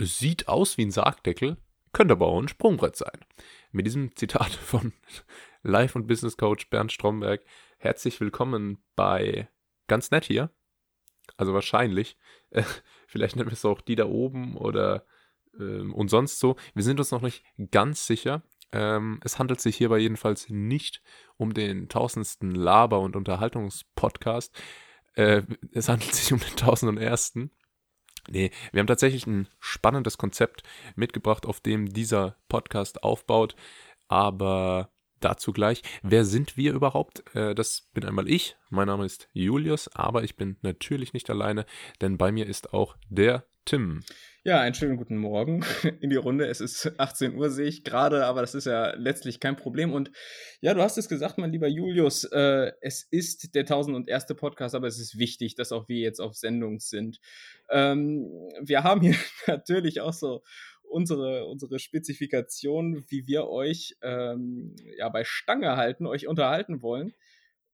Es sieht aus wie ein Sargdeckel, könnte aber auch ein Sprungbrett sein. Mit diesem Zitat von Life- und Business Coach Bernd Stromberg herzlich willkommen bei ganz nett hier. Also wahrscheinlich. Äh, vielleicht nennen wir es auch die da oben oder ähm, und sonst so. Wir sind uns noch nicht ganz sicher. Ähm, es handelt sich hierbei jedenfalls nicht um den tausendsten Laber- und Unterhaltungspodcast. Äh, es handelt sich um den tausend und ersten. Nee, wir haben tatsächlich ein spannendes Konzept mitgebracht, auf dem dieser Podcast aufbaut. Aber dazu gleich. Wer sind wir überhaupt? Äh, das bin einmal ich. Mein Name ist Julius, aber ich bin natürlich nicht alleine, denn bei mir ist auch der Tim. Ja, einen schönen guten Morgen in die Runde. Es ist 18 Uhr, sehe ich gerade, aber das ist ja letztlich kein Problem. Und ja, du hast es gesagt, mein lieber Julius, äh, es ist der 1001. Podcast, aber es ist wichtig, dass auch wir jetzt auf Sendung sind. Ähm, wir haben hier natürlich auch so unsere, unsere Spezifikation, wie wir euch ähm, ja, bei Stange halten, euch unterhalten wollen.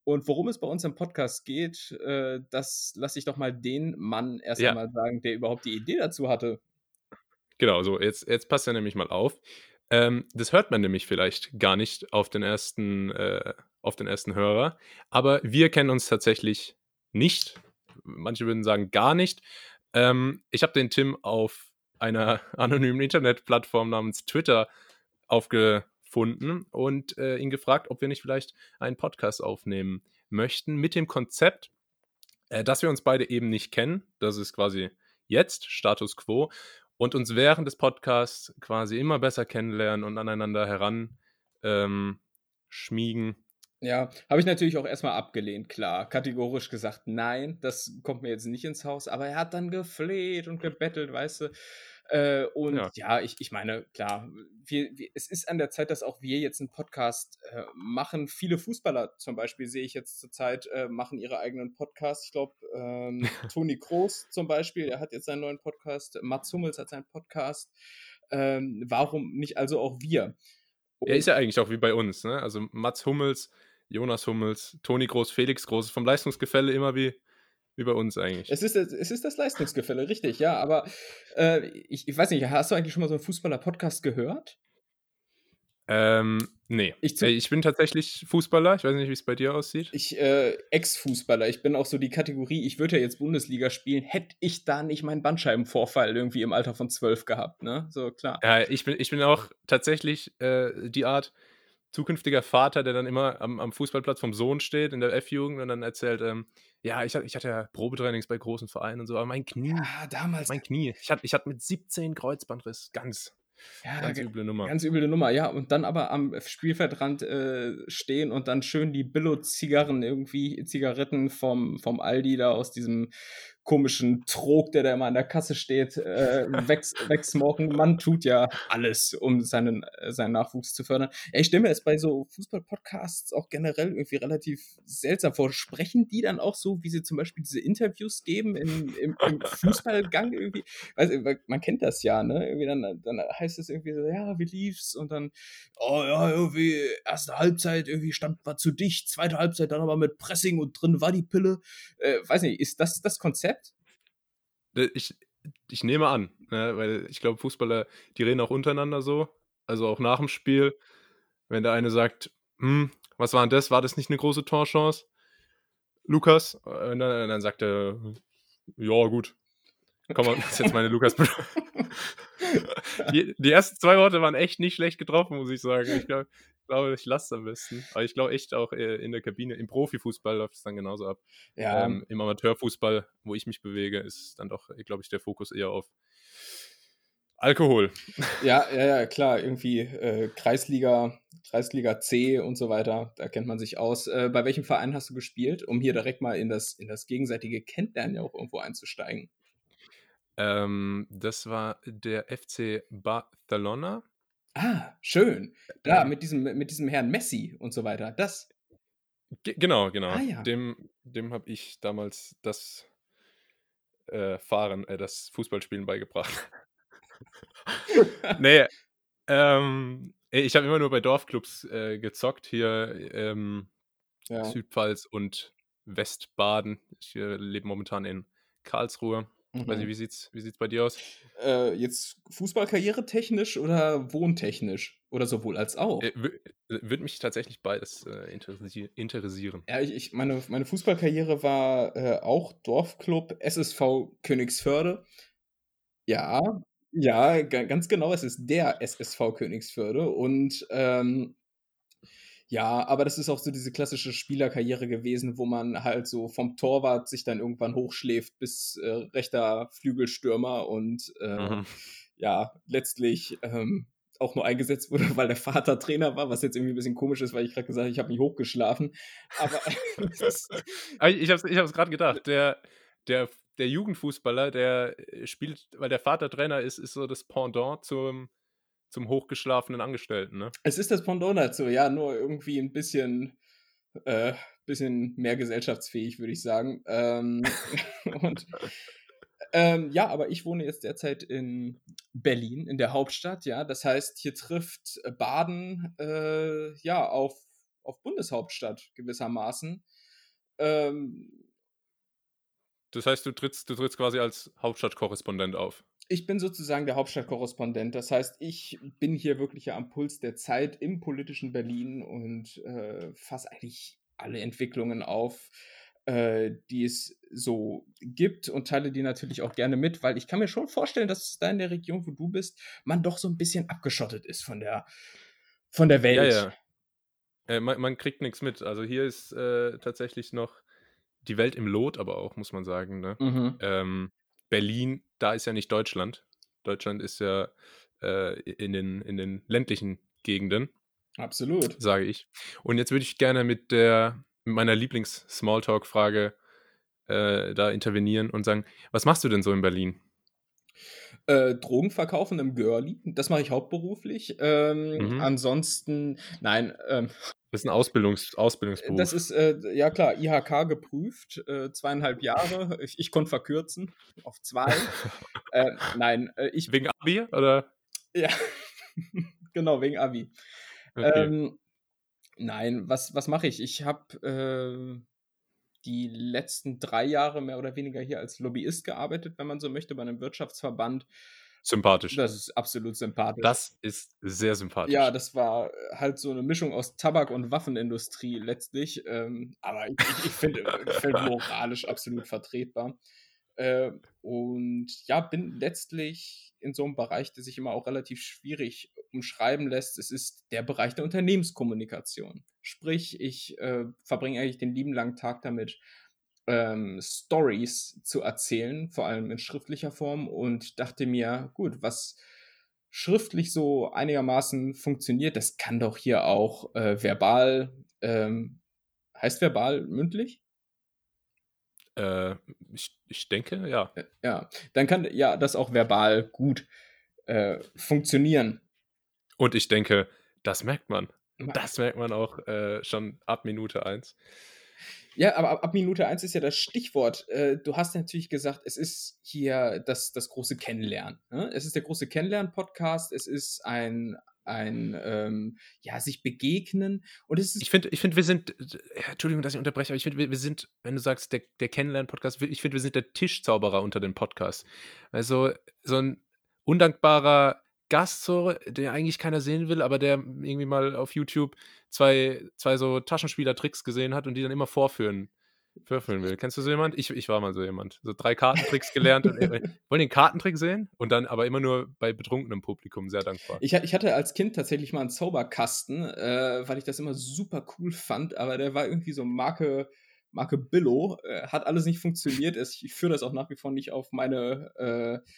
Und worum es bei uns im Podcast geht, äh, das lasse ich doch mal den Mann erst ja. einmal sagen, der überhaupt die Idee dazu hatte. Genau, so, jetzt, jetzt passt er nämlich mal auf. Ähm, das hört man nämlich vielleicht gar nicht auf den ersten, äh, auf den ersten Hörer. Aber wir kennen uns tatsächlich nicht. Manche würden sagen gar nicht. Ähm, ich habe den Tim auf einer anonymen Internetplattform namens Twitter aufge gefunden und äh, ihn gefragt, ob wir nicht vielleicht einen Podcast aufnehmen möchten mit dem Konzept, äh, dass wir uns beide eben nicht kennen. Das ist quasi jetzt Status quo und uns während des Podcasts quasi immer besser kennenlernen und aneinander heran ähm, schmiegen. Ja, habe ich natürlich auch erstmal abgelehnt, klar. Kategorisch gesagt, nein, das kommt mir jetzt nicht ins Haus. Aber er hat dann gefleht und gebettelt, weißt du. Äh, und ja, ja ich, ich meine, klar, wir, wir, es ist an der Zeit, dass auch wir jetzt einen Podcast äh, machen. Viele Fußballer zum Beispiel sehe ich jetzt zurzeit, äh, machen ihre eigenen Podcasts. Ich glaube, ähm, Toni Kroos zum Beispiel, er hat jetzt seinen neuen Podcast. Mats Hummels hat seinen Podcast. Ähm, warum nicht also auch wir? Und er ist ja eigentlich auch wie bei uns, ne? Also Mats Hummels, Jonas Hummels, Toni Groß, Felix Groß, vom Leistungsgefälle immer wie wie bei uns eigentlich. Es ist, es ist das Leistungsgefälle, richtig, ja. Aber äh, ich, ich weiß nicht, hast du eigentlich schon mal so einen Fußballer-Podcast gehört? Ähm, nee. Ich, ich, bin tatsächlich Fußballer. Ich weiß nicht, wie es bei dir aussieht. Ich, äh, Ex-Fußballer. Ich bin auch so die Kategorie, ich würde ja jetzt Bundesliga spielen, hätte ich da nicht meinen Bandscheibenvorfall irgendwie im Alter von zwölf gehabt, ne? So, klar. Ja, ich bin, ich bin auch tatsächlich äh, die Art zukünftiger Vater, der dann immer am, am Fußballplatz vom Sohn steht in der F-Jugend und dann erzählt, ähm, ja, ich, ich hatte ja Probetrainings bei großen Vereinen und so, aber mein Knie. Ja, damals. Mein Knie. Ich hatte, ich hatte mit 17 Kreuzbandriss. Ganz. Ja, ganz üble Nummer. Ganz üble Nummer, ja. Und dann aber am Spielfeldrand äh, stehen und dann schön die Billo-Zigarren irgendwie, Zigaretten vom, vom Aldi da aus diesem komischen Trog, der da immer an der Kasse steht, äh, wegsmoken. Man tut ja alles, um seinen, äh, seinen Nachwuchs zu fördern. Ja, ich stelle mir es bei so Fußball-Podcasts auch generell irgendwie relativ seltsam vor. Sprechen die dann auch so, wie sie zum Beispiel diese Interviews geben im, im, im Fußballgang irgendwie? Weiß, man kennt das ja, ne? Irgendwie dann, dann heißt es irgendwie so, ja, wie lief's? Und dann, oh ja, irgendwie erste Halbzeit, irgendwie stand war zu dicht, zweite Halbzeit dann aber mit Pressing und drin war die Pille. Äh, weiß nicht, ist das das Konzept? Äh, ich, ich nehme an, ne, weil ich glaube, Fußballer, die reden auch untereinander so. Also auch nach dem Spiel, wenn der eine sagt, hm, was war denn das? War das nicht eine große Torchance? Lukas? Und dann, dann sagt er, ja, gut. Komm mal, das ist jetzt meine Lukas. die, die ersten zwei Worte waren echt nicht schlecht getroffen, muss ich sagen. Ich glaube, glaube, ich lasse es am besten. Aber ich glaube echt auch äh, in der Kabine. Im Profifußball läuft es dann genauso ab. Ja. Ähm, Im Amateurfußball, wo ich mich bewege, ist dann doch, glaube ich, der Fokus eher auf Alkohol. Ja, ja, ja, klar. Irgendwie äh, Kreisliga, Kreisliga C und so weiter. Da kennt man sich aus. Äh, bei welchem Verein hast du gespielt, um hier direkt mal in das, in das gegenseitige Kennenlernen ja auch irgendwo einzusteigen? Ähm, das war der FC Barcelona. Ah, schön. Da, ähm, mit diesem, mit diesem Herrn Messi und so weiter. Das. genau, genau. Ah, ja. Dem, dem habe ich damals das äh, Fahren, äh, das Fußballspielen beigebracht. nee, ähm, ich habe immer nur bei Dorfclubs äh, gezockt, hier ähm, ja. Südpfalz und Westbaden. Ich äh, lebe momentan in Karlsruhe. Mhm. Weiß nicht, wie sieht's, wie sieht's bei dir aus? Äh, jetzt Fußballkarriere technisch oder wohntechnisch? Oder sowohl als auch? Äh, Würde mich tatsächlich beides äh, interessier interessieren. Ja, ich, ich, meine, meine Fußballkarriere war äh, auch Dorfclub SSV Königsförde. Ja, ja, ganz genau, es ist der SSV Königsförde und ähm, ja, aber das ist auch so diese klassische Spielerkarriere gewesen, wo man halt so vom Torwart sich dann irgendwann hochschläft bis äh, rechter Flügelstürmer und äh, mhm. ja, letztlich ähm, auch nur eingesetzt wurde, weil der Vater Trainer war, was jetzt irgendwie ein bisschen komisch ist, weil ich gerade gesagt habe, ich habe mich hochgeschlafen. Aber ich habe es gerade gedacht, der, der, der Jugendfußballer, der äh, spielt, weil der Vater Trainer ist, ist so das Pendant zum zum hochgeschlafenen Angestellten, ne? Es ist das Pendant dazu, ja, nur irgendwie ein bisschen, äh, bisschen mehr gesellschaftsfähig, würde ich sagen. Ähm, und ähm, ja, aber ich wohne jetzt derzeit in Berlin, in der Hauptstadt, ja. Das heißt, hier trifft Baden äh, ja auf, auf Bundeshauptstadt gewissermaßen. Ähm, das heißt, du trittst, du trittst quasi als Hauptstadtkorrespondent auf ich bin sozusagen der Hauptstadtkorrespondent. Das heißt, ich bin hier wirklich am Puls der Zeit im politischen Berlin und äh, fasse eigentlich alle Entwicklungen auf, äh, die es so gibt und teile die natürlich auch gerne mit, weil ich kann mir schon vorstellen, dass da in der Region, wo du bist, man doch so ein bisschen abgeschottet ist von der, von der Welt. Ja, ja. Äh, man, man, kriegt nichts mit. Also hier ist äh, tatsächlich noch die Welt im Lot, aber auch, muss man sagen. Ne? Mhm. Ähm, Berlin, da ist ja nicht Deutschland. Deutschland ist ja äh, in, den, in den ländlichen Gegenden. Absolut. Sage ich. Und jetzt würde ich gerne mit der mit meiner Lieblings-Smalltalk-Frage äh, da intervenieren und sagen, was machst du denn so in Berlin? Äh, Drogen verkaufen im Girlie, das mache ich hauptberuflich. Ähm, mhm. Ansonsten, nein, ähm, das ist ein Ausbildungs Ausbildungsberuf. Das ist, äh, ja klar, IHK geprüft, äh, zweieinhalb Jahre. Ich, ich konnte verkürzen auf zwei. äh, nein, äh, ich. Wegen Abi, oder? Ja, genau, wegen Abi. Okay. Ähm, nein, was, was mache ich? Ich habe äh, die letzten drei Jahre mehr oder weniger hier als Lobbyist gearbeitet, wenn man so möchte, bei einem Wirtschaftsverband sympathisch. Das ist absolut sympathisch. Das ist sehr sympathisch. Ja, das war halt so eine Mischung aus Tabak- und Waffenindustrie letztlich. Ähm, aber ich, ich finde find moralisch absolut vertretbar. Äh, und ja, bin letztlich in so einem Bereich, der sich immer auch relativ schwierig umschreiben lässt. Es ist der Bereich der Unternehmenskommunikation. Sprich, ich äh, verbringe eigentlich den lieben langen Tag damit, ähm, Stories zu erzählen, vor allem in schriftlicher Form, und dachte mir, gut, was schriftlich so einigermaßen funktioniert, das kann doch hier auch äh, verbal, ähm, heißt verbal mündlich? Äh, ich, ich denke, ja. Äh, ja, dann kann ja das auch verbal gut äh, funktionieren. Und ich denke, das merkt man. Das merkt man auch äh, schon ab Minute 1. Ja, aber ab, Minute 1 ist ja das Stichwort. Äh, du hast natürlich gesagt, es ist hier das, das große Kennenlernen. Ne? Es ist der große Kennenlernen-Podcast. Es ist ein, ein ähm, ja, sich begegnen. Und es ist ich finde, ich find, wir sind, Entschuldigung, dass ich unterbreche, aber ich finde, wir, wir, sind, wenn du sagst, der, der Kennenlernen-Podcast, ich finde, wir sind der Tischzauberer unter den Podcasts. Also so ein undankbarer Gast, so, der eigentlich keiner sehen will, aber der irgendwie mal auf YouTube zwei, zwei so Taschenspieler-Tricks gesehen hat und die dann immer vorführen, vorführen will. Kennst du so jemand? Ich, ich war mal so jemand. So drei Kartentricks gelernt und äh, wollen den Kartentrick sehen und dann aber immer nur bei betrunkenem Publikum, sehr dankbar. Ich, ich hatte als Kind tatsächlich mal einen Zauberkasten, äh, weil ich das immer super cool fand, aber der war irgendwie so Marke. Marke Billo, äh, hat alles nicht funktioniert. Ich führe das auch nach wie vor nicht auf meine äh,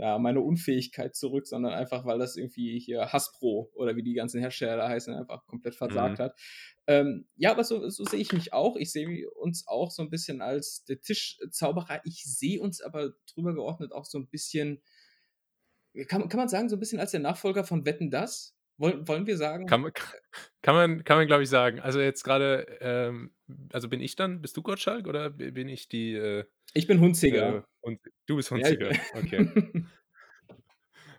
ja, meine Unfähigkeit zurück, sondern einfach, weil das irgendwie hier Hasbro oder wie die ganzen Hersteller da heißen, einfach komplett versagt mhm. hat. Ähm, ja, aber so, so sehe ich mich auch. Ich sehe uns auch so ein bisschen als der Tischzauberer. Ich sehe uns aber drüber geordnet auch so ein bisschen, kann, kann man sagen, so ein bisschen als der Nachfolger von Wetten Das? Wollen, wollen wir sagen? Kann, kann man, kann man glaube ich, sagen. Also jetzt gerade, ähm, also bin ich dann, bist du Gottschalk oder bin ich die äh, ich bin Hunziger. Äh, und du bist Hunziger, ja, okay.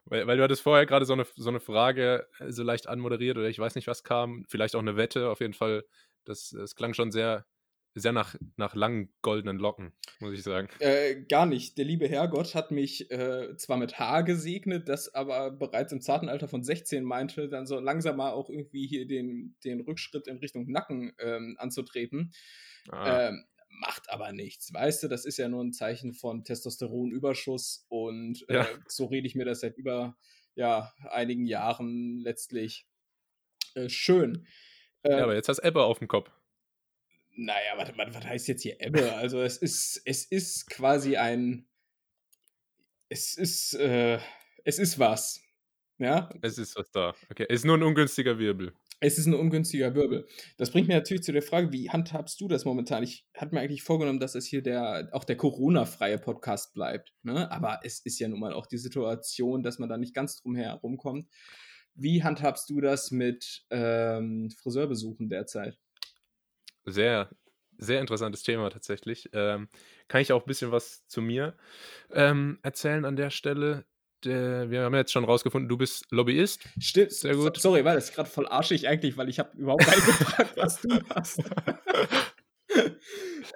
weil, weil du hattest vorher gerade so eine, so eine Frage äh, so leicht anmoderiert oder ich weiß nicht, was kam. Vielleicht auch eine Wette, auf jeden Fall. Das, das klang schon sehr sehr nach, nach langen goldenen Locken, muss ich sagen. Äh, gar nicht. Der liebe Herrgott hat mich äh, zwar mit Haar gesegnet, das aber bereits im zarten Alter von 16 meinte, dann so langsam mal auch irgendwie hier den, den Rückschritt in Richtung Nacken ähm, anzutreten. Ah. Ähm, macht aber nichts, weißt du, das ist ja nur ein Zeichen von Testosteronüberschuss und äh, ja. so rede ich mir das seit über ja, einigen Jahren letztlich äh, schön. ja, aber ähm jetzt hast du Ebbe auf dem Kopf. Naja, was, was, was heißt jetzt hier Ebbe? Also es ist, es ist quasi ein. Es ist, äh, es ist was. Ja? Es ist was da. Okay. Es ist nur ein ungünstiger Wirbel. Es ist ein ungünstiger Wirbel. Das bringt mir natürlich zu der Frage, wie handhabst du das momentan? Ich hatte mir eigentlich vorgenommen, dass es hier der, auch der Corona-freie Podcast bleibt. Ne? Aber es ist ja nun mal auch die Situation, dass man da nicht ganz drum herumkommt. Wie handhabst du das mit ähm, Friseurbesuchen derzeit? Sehr, sehr interessantes Thema tatsächlich. Ähm, kann ich auch ein bisschen was zu mir ähm, erzählen an der Stelle? Der, wir haben jetzt schon rausgefunden, du bist Lobbyist. Stimmt. Sehr gut. So, sorry, war das gerade voll arschig eigentlich, weil ich habe überhaupt nicht gefragt, was du machst.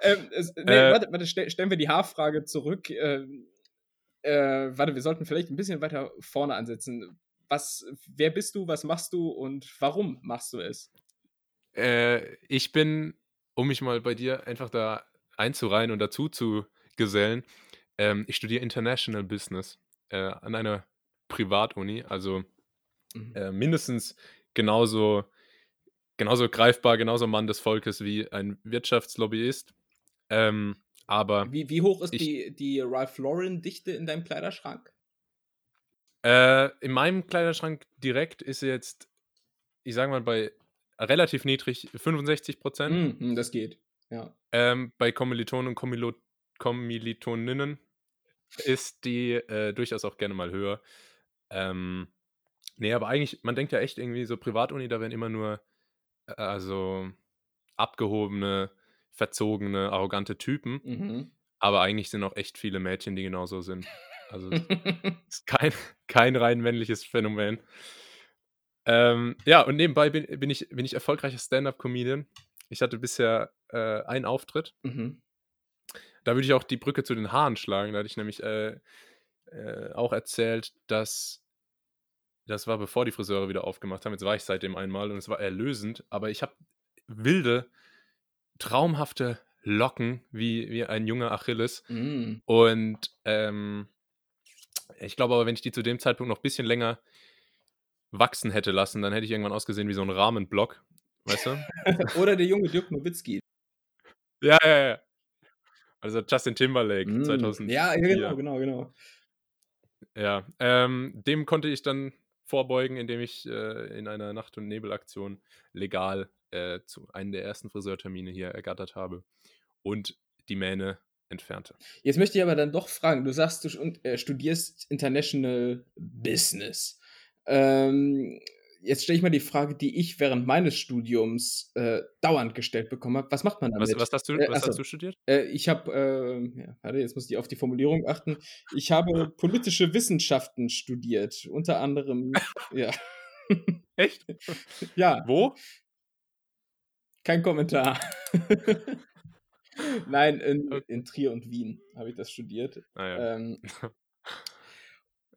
ähm, es, nee, äh, warte, warte stell, stellen wir die Haarfrage zurück. Ähm, äh, warte, wir sollten vielleicht ein bisschen weiter vorne ansetzen. Was, wer bist du, was machst du und warum machst du es? Äh, ich bin, um mich mal bei dir einfach da einzureihen und dazu zu gesellen, ähm, ich studiere International Business äh, an einer Privatuni, also mhm. äh, mindestens genauso, genauso greifbar, genauso Mann des Volkes wie ein Wirtschaftslobbyist. Ähm, aber wie, wie hoch ist ich, die, die Ralph Lauren-Dichte in deinem Kleiderschrank? Äh, in meinem Kleiderschrank direkt ist jetzt, ich sage mal, bei relativ niedrig, 65 Prozent. Mm, das geht, ja. Ähm, bei Kommilitonen und Kommilo Kommilitoninnen ist die äh, durchaus auch gerne mal höher. Ähm, nee, aber eigentlich, man denkt ja echt irgendwie so Privatuni, da werden immer nur äh, also abgehobene, verzogene, arrogante Typen. Mhm. Aber eigentlich sind auch echt viele Mädchen, die genauso sind. Also ist kein, kein rein männliches Phänomen. Ähm, ja, und nebenbei bin, bin, ich, bin ich erfolgreicher Stand-up-Comedian. Ich hatte bisher äh, einen Auftritt. Mhm. Da würde ich auch die Brücke zu den Haaren schlagen. Da hatte ich nämlich äh, äh, auch erzählt, dass das war bevor die Friseure wieder aufgemacht haben. Jetzt war ich seitdem einmal und es war erlösend, aber ich habe wilde, traumhafte Locken wie, wie ein junger Achilles. Mm. Und ähm, ich glaube aber, wenn ich die zu dem Zeitpunkt noch ein bisschen länger wachsen hätte lassen, dann hätte ich irgendwann ausgesehen wie so ein Rahmenblock. Weißt du? Oder der junge Dirk Nowitzki. Ja, ja, ja. Also Justin Timberlake mm, 2000. Ja, genau, genau, genau. Ja, ähm, dem konnte ich dann vorbeugen, indem ich äh, in einer Nacht- und Nebelaktion legal äh, zu einem der ersten Friseurtermine hier ergattert habe und die Mähne entfernte. Jetzt möchte ich aber dann doch fragen, du sagst, du äh, studierst International Business. Ähm, jetzt stelle ich mal die Frage, die ich während meines Studiums äh, dauernd gestellt bekommen habe. Was macht man damit? Was, was hast, du, äh, was hast du studiert? Äh, ich habe, äh, ja, warte, jetzt muss ich auf die Formulierung achten. Ich habe politische Wissenschaften studiert, unter anderem, ja. Echt? ja. Wo? Kein Kommentar. Nein, in, in, Trier und Wien habe ich das studiert. Ah, ja. ähm,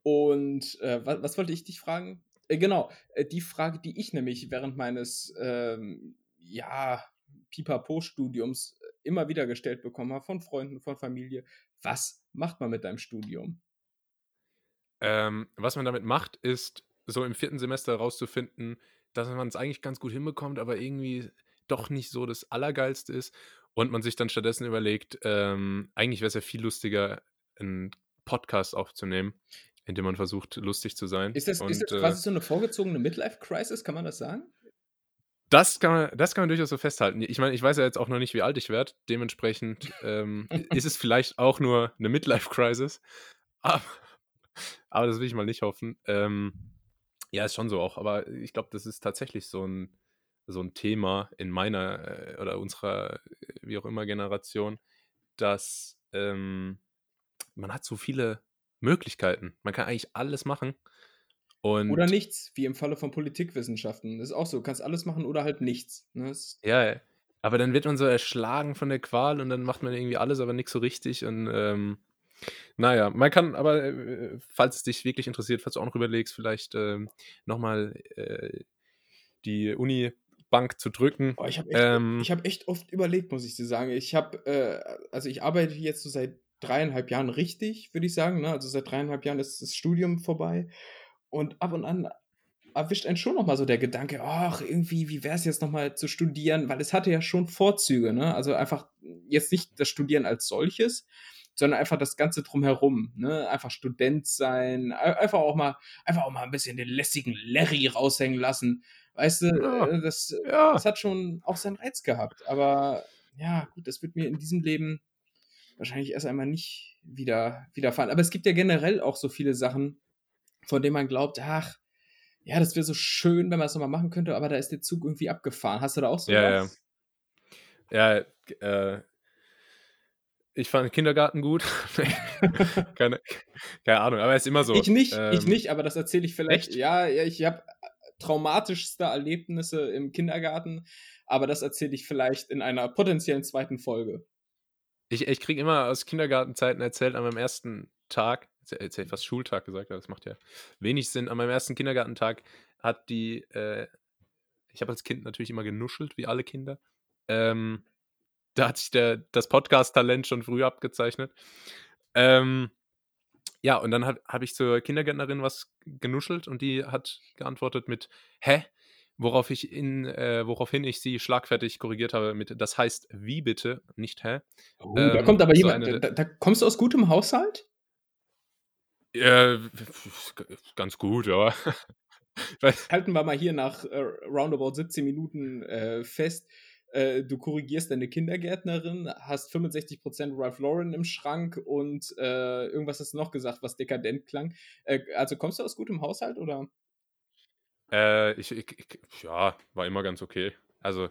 und äh, was, was, wollte ich dich fragen? Äh, genau, äh, die Frage, die ich nämlich während meines, ähm, ja, Pipapo-Studiums äh, immer wieder gestellt bekommen habe von Freunden, von Familie. Was macht man mit deinem Studium? Ähm, was man damit macht, ist so im vierten Semester herauszufinden, dass man es eigentlich ganz gut hinbekommt, aber irgendwie doch nicht so das Allergeilste ist und man sich dann stattdessen überlegt, ähm, eigentlich wäre es ja viel lustiger, einen Podcast aufzunehmen in dem man versucht, lustig zu sein. Ist das, und, ist das quasi äh, so eine vorgezogene Midlife-Crisis, kann man das sagen? Das kann, man, das kann man durchaus so festhalten. Ich meine, ich weiß ja jetzt auch noch nicht, wie alt ich werde. Dementsprechend ähm, ist es vielleicht auch nur eine Midlife-Crisis. Aber, aber, das will ich mal nicht hoffen. Ähm, ja, ist schon so auch. Aber ich glaube, das ist tatsächlich so ein, so ein Thema in meiner äh, oder unserer, äh, wie auch immer, Generation, dass ähm, man hat so viele Möglichkeiten. Man kann eigentlich alles machen. Und oder nichts, wie im Falle von Politikwissenschaften. Das ist auch so. Du kannst alles machen oder halt nichts. Ne? Ja, aber dann wird man so erschlagen von der Qual und dann macht man irgendwie alles, aber nichts so richtig. Und ähm, naja, man kann aber, äh, falls es dich wirklich interessiert, falls du auch noch überlegst, vielleicht ähm, nochmal äh, die Uni-Bank zu drücken. Oh, ich habe echt, ähm, hab echt, oft überlegt, muss ich dir sagen. Ich habe, äh, also ich arbeite jetzt so seit dreieinhalb Jahren richtig, würde ich sagen. Ne? Also seit dreieinhalb Jahren ist das Studium vorbei. Und ab und an erwischt einen schon nochmal so der Gedanke, ach, irgendwie, wie wäre es jetzt nochmal zu studieren? Weil es hatte ja schon Vorzüge, ne? Also einfach jetzt nicht das Studieren als solches, sondern einfach das Ganze drumherum, ne? Einfach Student sein, einfach auch mal, einfach auch mal ein bisschen den lässigen Larry raushängen lassen. Weißt du, ja. Äh, das, ja. das hat schon auch seinen Reiz gehabt. Aber ja, gut, das wird mir in diesem Leben wahrscheinlich erst einmal nicht wieder widerfahren. Aber es gibt ja generell auch so viele Sachen, von denen man glaubt, ach, ja, das wäre so schön, wenn man das nochmal machen könnte, aber da ist der Zug irgendwie abgefahren. Hast du da auch so ja, was? Ja, ja. Äh, ich fand Kindergarten gut. keine, keine Ahnung, aber es ist immer so. Ich nicht, ähm, ich nicht, aber das erzähle ich vielleicht. Echt? Ja, ich habe traumatischste Erlebnisse im Kindergarten, aber das erzähle ich vielleicht in einer potenziellen zweiten Folge. Ich, ich kriege immer aus Kindergartenzeiten erzählt an meinem ersten Tag, ich fast Schultag gesagt, aber das macht ja wenig Sinn. An meinem ersten Kindergartentag hat die, äh, ich habe als Kind natürlich immer genuschelt, wie alle Kinder. Ähm, da hat sich der, das Podcast-Talent schon früh abgezeichnet. Ähm, ja, und dann habe hab ich zur Kindergärtnerin was genuschelt und die hat geantwortet mit Hä? Worauf ich in, äh, woraufhin ich sie schlagfertig korrigiert habe mit Das heißt wie bitte, nicht hä? Oh, ähm, da kommt aber jemand, so da, da, kommst du aus gutem Haushalt? Ja, ganz gut, ja. Halten wir mal hier nach äh, roundabout 17 Minuten äh, fest. Äh, du korrigierst deine Kindergärtnerin, hast 65% Ralph Lauren im Schrank und äh, irgendwas hast du noch gesagt, was dekadent klang. Äh, also kommst du aus gutem Haushalt oder? Äh, ich, ich, ich, ja, war immer ganz okay. Also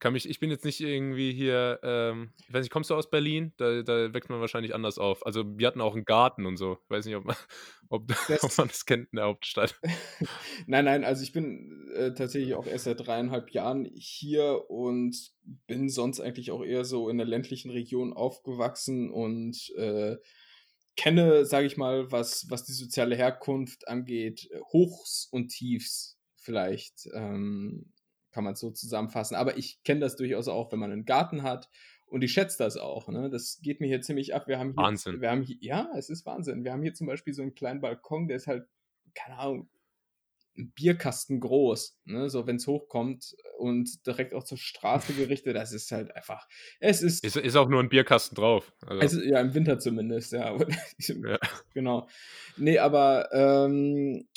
kann mich, ich bin jetzt nicht irgendwie hier, ähm, ich weiß nicht, kommst du aus Berlin? Da, da wächst man wahrscheinlich anders auf. Also wir hatten auch einen Garten und so. Ich weiß nicht, ob man, ob, ob man das kennt in der Hauptstadt. nein, nein, also ich bin äh, tatsächlich auch erst seit dreieinhalb Jahren hier und bin sonst eigentlich auch eher so in der ländlichen Region aufgewachsen und äh, kenne, sage ich mal, was, was die soziale Herkunft angeht, Hochs und Tiefs vielleicht. Ähm, kann man es so zusammenfassen. Aber ich kenne das durchaus auch, wenn man einen Garten hat. Und ich schätze das auch. Ne? Das geht mir hier ziemlich ab. Wir haben hier, Wahnsinn. Wir haben hier, ja, es ist Wahnsinn. Wir haben hier zum Beispiel so einen kleinen Balkon, der ist halt, keine Ahnung, Bierkasten groß. Ne? So, wenn es hochkommt und direkt auch zur Straße gerichtet, das ist halt einfach. Es ist. Ist, ist auch nur ein Bierkasten drauf. Also. ja, im Winter zumindest, ja. ja. Genau. Nee, aber ähm,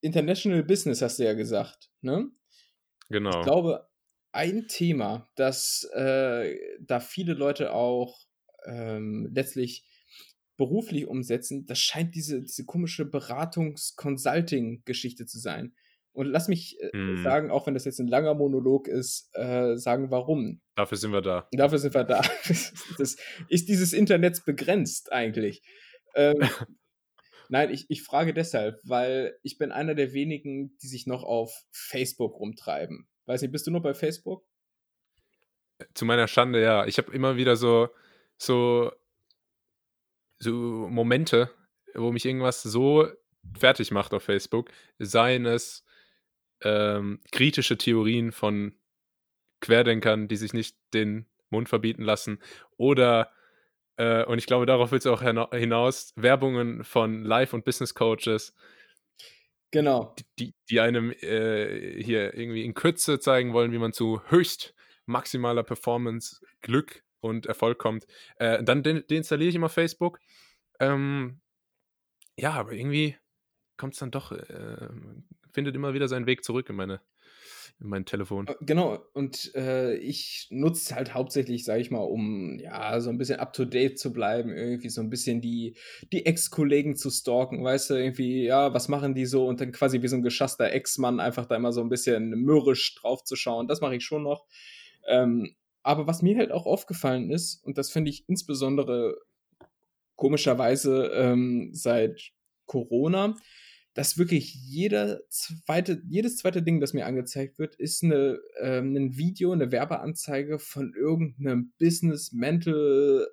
International Business hast du ja gesagt, ne? Genau. Ich glaube, ein Thema, das äh, da viele Leute auch ähm, letztlich beruflich umsetzen, das scheint diese, diese komische Beratungs-Consulting-Geschichte zu sein. Und lass mich äh, hm. sagen, auch wenn das jetzt ein langer Monolog ist, äh, sagen, warum. Dafür sind wir da. Dafür sind wir da. das, ist dieses Internet begrenzt eigentlich? Ähm, Nein, ich, ich frage deshalb, weil ich bin einer der wenigen, die sich noch auf Facebook rumtreiben. Weiß nicht, bist du noch bei Facebook? Zu meiner Schande, ja. Ich habe immer wieder so, so, so Momente, wo mich irgendwas so fertig macht auf Facebook. Seien es ähm, kritische Theorien von Querdenkern, die sich nicht den Mund verbieten lassen, oder äh, und ich glaube, darauf willst du auch hinaus. Werbungen von Live- und Business-Coaches. Genau. Die, die einem äh, hier irgendwie in Kürze zeigen wollen, wie man zu höchst maximaler Performance, Glück und Erfolg kommt. Äh, dann deinstalliere ich immer Facebook. Ähm, ja, aber irgendwie kommt es dann doch, äh, findet immer wieder seinen Weg zurück in meine in mein Telefon. Äh, genau, und äh, ich nutze es halt hauptsächlich, sage ich mal, um ja so ein bisschen up-to-date zu bleiben, irgendwie so ein bisschen die, die Ex-Kollegen zu stalken, weißt du, irgendwie, ja, was machen die so und dann quasi wie so ein geschasster Ex-Mann einfach da immer so ein bisschen mürrisch drauf zu schauen. Das mache ich schon noch. Ähm, aber was mir halt auch aufgefallen ist, und das finde ich insbesondere komischerweise ähm, seit Corona, dass wirklich jeder zweite, jedes zweite Ding, das mir angezeigt wird, ist eine, äh, ein Video, eine Werbeanzeige von irgendeinem Business Mental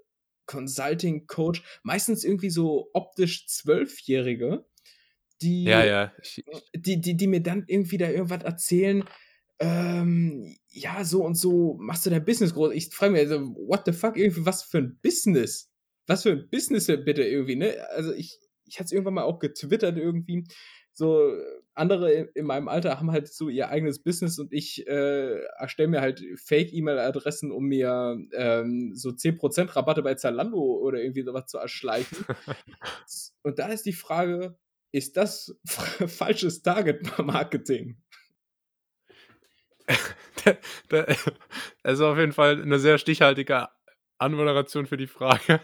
Consulting Coach, meistens irgendwie so optisch Zwölfjährige, die, ja, ja. die, die, die mir dann irgendwie da irgendwas erzählen, ähm, ja, so und so machst du dein Business groß. Ich frage mich, also, what the fuck, irgendwie, was für ein Business? Was für ein Business bitte irgendwie, ne? Also ich, ich hatte es irgendwann mal auch getwittert irgendwie. So, andere in meinem Alter haben halt so ihr eigenes Business und ich äh, erstelle mir halt Fake-E-Mail-Adressen, um mir ähm, so 10% Rabatte bei Zalando oder irgendwie sowas zu erschleichen. und da ist die Frage, ist das falsches Target-Marketing? also auf jeden Fall eine sehr stichhaltige Anmoderation für die Frage.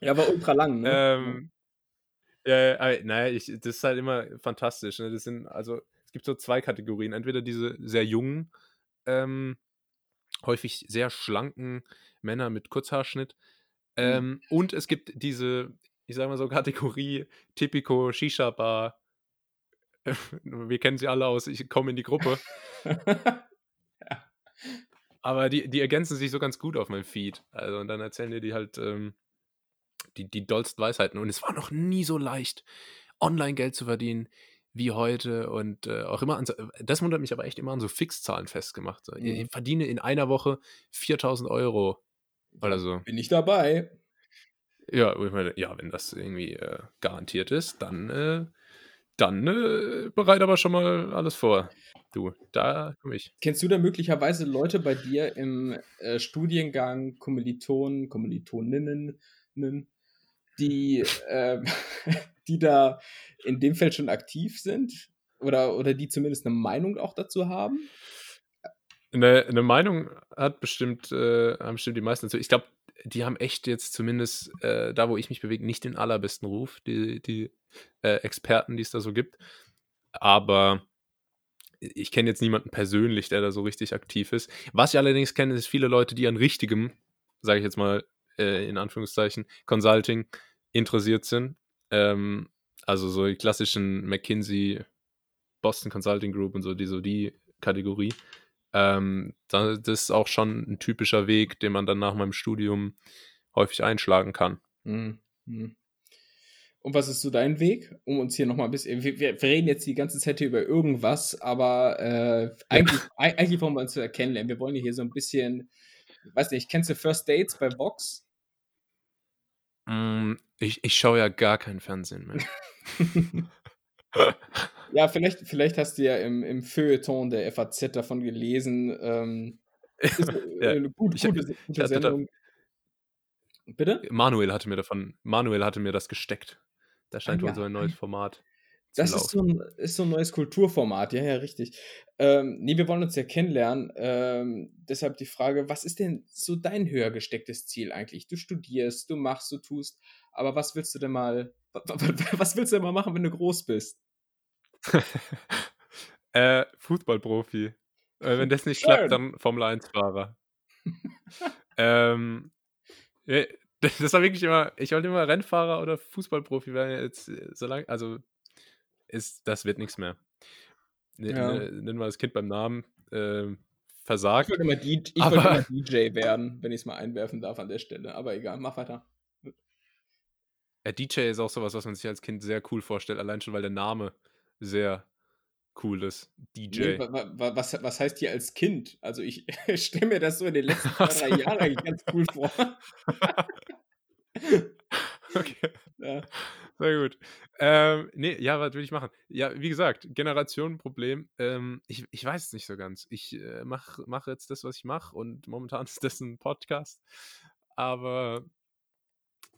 Ja, aber ultra lang, ne? Ähm, ja, ja, naja, ich, das ist halt immer fantastisch. Ne? Das sind, also, es gibt so zwei Kategorien. Entweder diese sehr jungen, ähm, häufig sehr schlanken Männer mit Kurzhaarschnitt. Mhm. Ähm, mhm. Und es gibt diese, ich sag mal so, Kategorie Typico Shisha Bar. Wir kennen sie alle aus, ich komme in die Gruppe. Ja. Aber die, die ergänzen sich so ganz gut auf meinem Feed. Also, und dann erzählen dir die halt, ähm, die, die dollsten Weisheiten. Und es war noch nie so leicht, Online-Geld zu verdienen wie heute und äh, auch immer an so, das wundert mich aber echt immer an so Fixzahlen festgemacht. So. Mhm. Ich verdiene in einer Woche 4000 Euro oder so. Bin ich dabei. Ja, ich meine, ja, wenn das irgendwie äh, garantiert ist, dann, äh, dann äh, bereite aber schon mal alles vor. Du, da komme ich. Kennst du da möglicherweise Leute bei dir im äh, Studiengang, Kommilitonen, Kommilitoninnen, die, äh, die da in dem Feld schon aktiv sind oder, oder die zumindest eine Meinung auch dazu haben? Eine, eine Meinung hat bestimmt, äh, haben bestimmt die meisten dazu. Ich glaube, die haben echt jetzt zumindest äh, da, wo ich mich bewege, nicht den allerbesten Ruf, die, die äh, Experten, die es da so gibt. Aber ich kenne jetzt niemanden persönlich, der da so richtig aktiv ist. Was ich allerdings kenne, ist viele Leute, die an richtigem, sage ich jetzt mal, äh, in Anführungszeichen, Consulting interessiert sind. Ähm, also so die klassischen McKinsey, Boston Consulting Group und so, die so die Kategorie. Ähm, das ist auch schon ein typischer Weg, den man dann nach meinem Studium häufig einschlagen kann. Mhm. Und was ist so dein Weg, um uns hier nochmal ein bisschen. Wir, wir, reden jetzt die ganze Zeit hier über irgendwas, aber äh, eigentlich, ja. eigentlich wollen wir uns ja kennenlernen. Wir wollen hier so ein bisschen weiß nicht, kennst du First Dates bei Vox? Mm, ich, ich schaue ja gar kein Fernsehen mehr. ja, vielleicht, vielleicht hast du ja im, im Feuilleton der FAZ davon gelesen. Ähm, ist ja, eine gute, ich, gute, gute Sendung. Da, Bitte? Manuel hatte mir davon, Manuel hatte mir das gesteckt. Da scheint ah, wohl so ein neues Format das ist so, ein, ist so ein neues Kulturformat, ja, ja, richtig. Ähm, nee, wir wollen uns ja kennenlernen. Ähm, deshalb die Frage, was ist denn so dein höher gestecktes Ziel eigentlich? Du studierst, du machst, du tust, aber was willst du denn mal, was willst du denn mal machen, wenn du groß bist? äh, Fußballprofi. Äh, wenn das nicht Schön. klappt, dann Formel 1-Fahrer. ähm, das war wirklich immer, ich wollte immer Rennfahrer oder Fußballprofi werden jetzt äh, so lange, also ist, das wird nichts mehr. Ja. Nennen wir das Kind beim Namen. Äh, versagt. Ich wollte immer, DJ, ich wollte immer DJ werden, wenn ich es mal einwerfen darf an der Stelle. Aber egal, mach weiter. Ja, DJ ist auch sowas, was man sich als Kind sehr cool vorstellt, allein schon, weil der Name sehr cool ist. DJ. Nee, was, was heißt hier als Kind? Also ich stelle mir das so in den letzten zwei, drei Jahren eigentlich ganz cool vor. okay. Ja. Sehr gut. Ähm, nee, ja, was will ich machen? Ja, wie gesagt, Generationenproblem. Ähm, ich, ich weiß es nicht so ganz. Ich äh, mache mach jetzt das, was ich mache und momentan ist das ein Podcast. Aber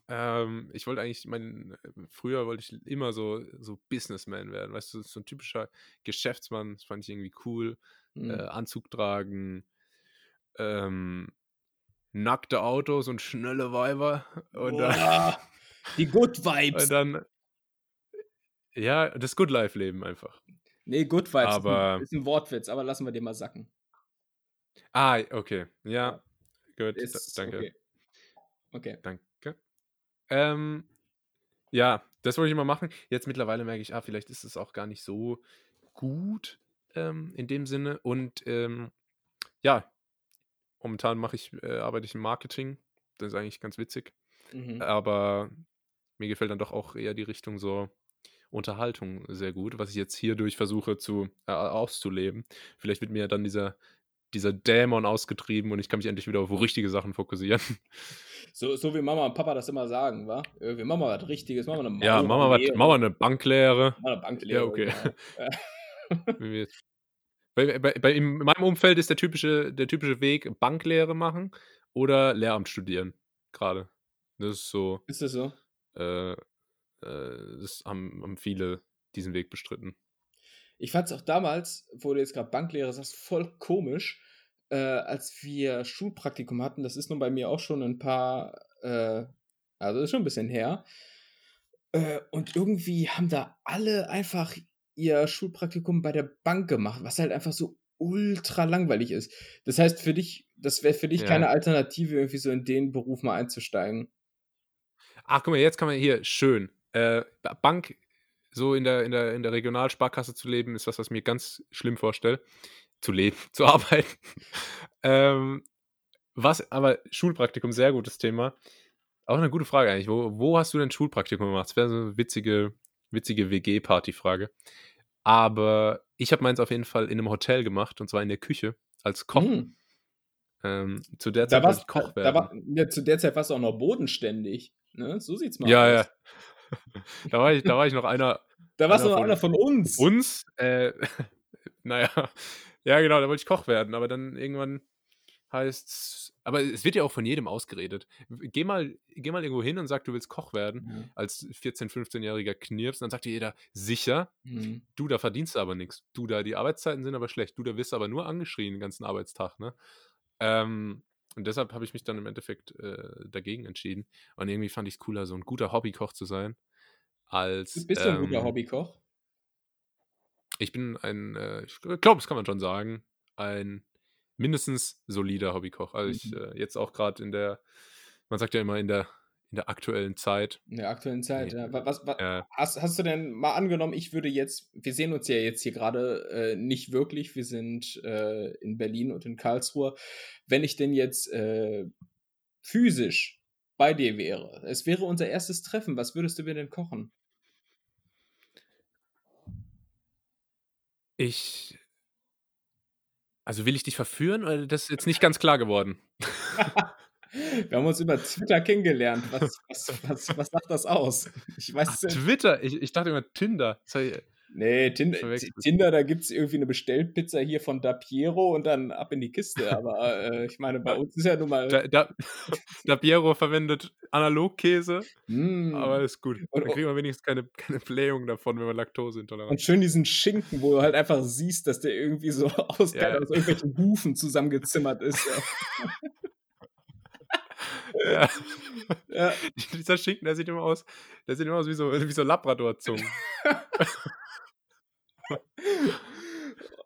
ähm, ich wollte eigentlich, mein, früher wollte ich immer so, so Businessman werden. Weißt du, so ein typischer Geschäftsmann, das fand ich irgendwie cool. Mhm. Äh, Anzug tragen, ähm, nackte Autos und schnelle Weiber. Und dann, die Good Vibes. Und dann, ja, das Good Life Leben einfach. Nee, Good Vibes aber, ist, ein, Wortwitz, aber lassen wir den mal sacken. Ah, okay. Ja, gut. Ist, danke. Okay. okay. Danke. Ähm, ja, das wollte ich immer machen. Jetzt mittlerweile merke ich, ah, vielleicht ist es auch gar nicht so gut ähm, in dem Sinne. Und ähm, ja, momentan mache ich, äh, arbeite ich im Marketing. Das ist eigentlich ganz witzig. Mhm. Aber mir gefällt dann doch auch eher die Richtung so Unterhaltung sehr gut, was ich jetzt hierdurch versuche zu äh, auszuleben. Vielleicht wird mir dann dieser, dieser Dämon ausgetrieben und ich kann mich endlich wieder auf richtige Sachen fokussieren. So, so wie Mama und Papa das immer sagen, wa? Wir machen mal was Richtiges, machen wir eine Ja, machen wir, was, machen wir eine Banklehre. Machen eine Banklehre. Ja, okay. Genau. bei, bei, bei, in meinem Umfeld ist der typische, der typische Weg Banklehre machen oder Lehramt studieren. Gerade. Das ist so. Ist das so? Äh, äh, das haben, haben viele diesen Weg bestritten. Ich fand es auch damals, wo du jetzt gerade Banklehre sagst, voll komisch, äh, als wir Schulpraktikum hatten. Das ist nun bei mir auch schon ein paar, äh, also ist schon ein bisschen her. Äh, und irgendwie haben da alle einfach ihr Schulpraktikum bei der Bank gemacht, was halt einfach so ultra langweilig ist. Das heißt, für dich, das wäre für dich ja. keine Alternative, irgendwie so in den Beruf mal einzusteigen. Ach, guck mal, jetzt kann man hier schön äh, Bank so in der, in, der, in der Regionalsparkasse zu leben, ist was, was ich mir ganz schlimm vorstelle. Zu leben, zu arbeiten. ähm, was, aber Schulpraktikum, sehr gutes Thema. Auch eine gute Frage eigentlich. Wo, wo hast du denn Schulpraktikum gemacht? Das wäre so eine witzige, witzige WG-Party-Frage. Aber ich habe meins auf jeden Fall in einem Hotel gemacht und zwar in der Küche als Koch. Mm. Ähm, zu der Zeit da warst, Koch werden. Da war, ja, zu der Zeit warst du auch noch bodenständig. Ne? So sieht's mal ja, aus. Ja, da, war ich, da war ich noch einer. Da warst du noch einer von uns. Uns? Äh, naja. Ja, genau, da wollte ich Koch werden, aber dann irgendwann heißt es. Aber es wird ja auch von jedem ausgeredet. Geh mal, geh mal irgendwo hin und sag, du willst Koch werden, mhm. als 14-, 15-jähriger Knirps. Dann sagt dir jeder, sicher, mhm. du, da verdienst du aber nichts. Du, da, die Arbeitszeiten sind aber schlecht. Du, da wirst aber nur angeschrien den ganzen Arbeitstag, ne? Ähm, und deshalb habe ich mich dann im Endeffekt äh, dagegen entschieden. Und irgendwie fand ich es cooler, so ein guter Hobbykoch zu sein. Als, Bist du ein guter ähm, Hobbykoch? Ich bin ein, äh, ich glaube, das kann man schon sagen, ein mindestens solider Hobbykoch. Also ich mhm. äh, jetzt auch gerade in der, man sagt ja immer in der in der aktuellen Zeit. In der aktuellen Zeit, nee. ja. Was, was, äh, hast, hast, du denn mal angenommen, ich würde jetzt, wir sehen uns ja jetzt hier gerade äh, nicht wirklich, wir sind äh, in Berlin und in Karlsruhe. Wenn ich denn jetzt äh, physisch bei dir wäre, es wäre unser erstes Treffen, was würdest du mir denn kochen? Ich. Also will ich dich verführen oder das ist jetzt nicht ganz klar geworden? Wir haben uns über Twitter kennengelernt. Was, was, was, was sagt das aus? Ich weiß Ach, Twitter? Ich, ich dachte immer Tinder. Nee, Tinder, Tinder da gibt es irgendwie eine Bestellpizza hier von Da Piero und dann ab in die Kiste. Aber äh, ich meine, bei uns ist ja nun mal. Da, da, da Piero verwendet Analogkäse, mm. aber ist gut. Dann kriegen wir wenigstens keine, keine Blähung davon, wenn wir Laktoseintolerant Und schön diesen Schinken, wo du halt einfach siehst, dass der irgendwie so aus, ja. aus irgendwelchen Hufen zusammengezimmert ist. Ja. Ja. ja. Dieser Schinken, der sieht immer aus, der sieht immer aus wie so, wie so Labrador-Zungen.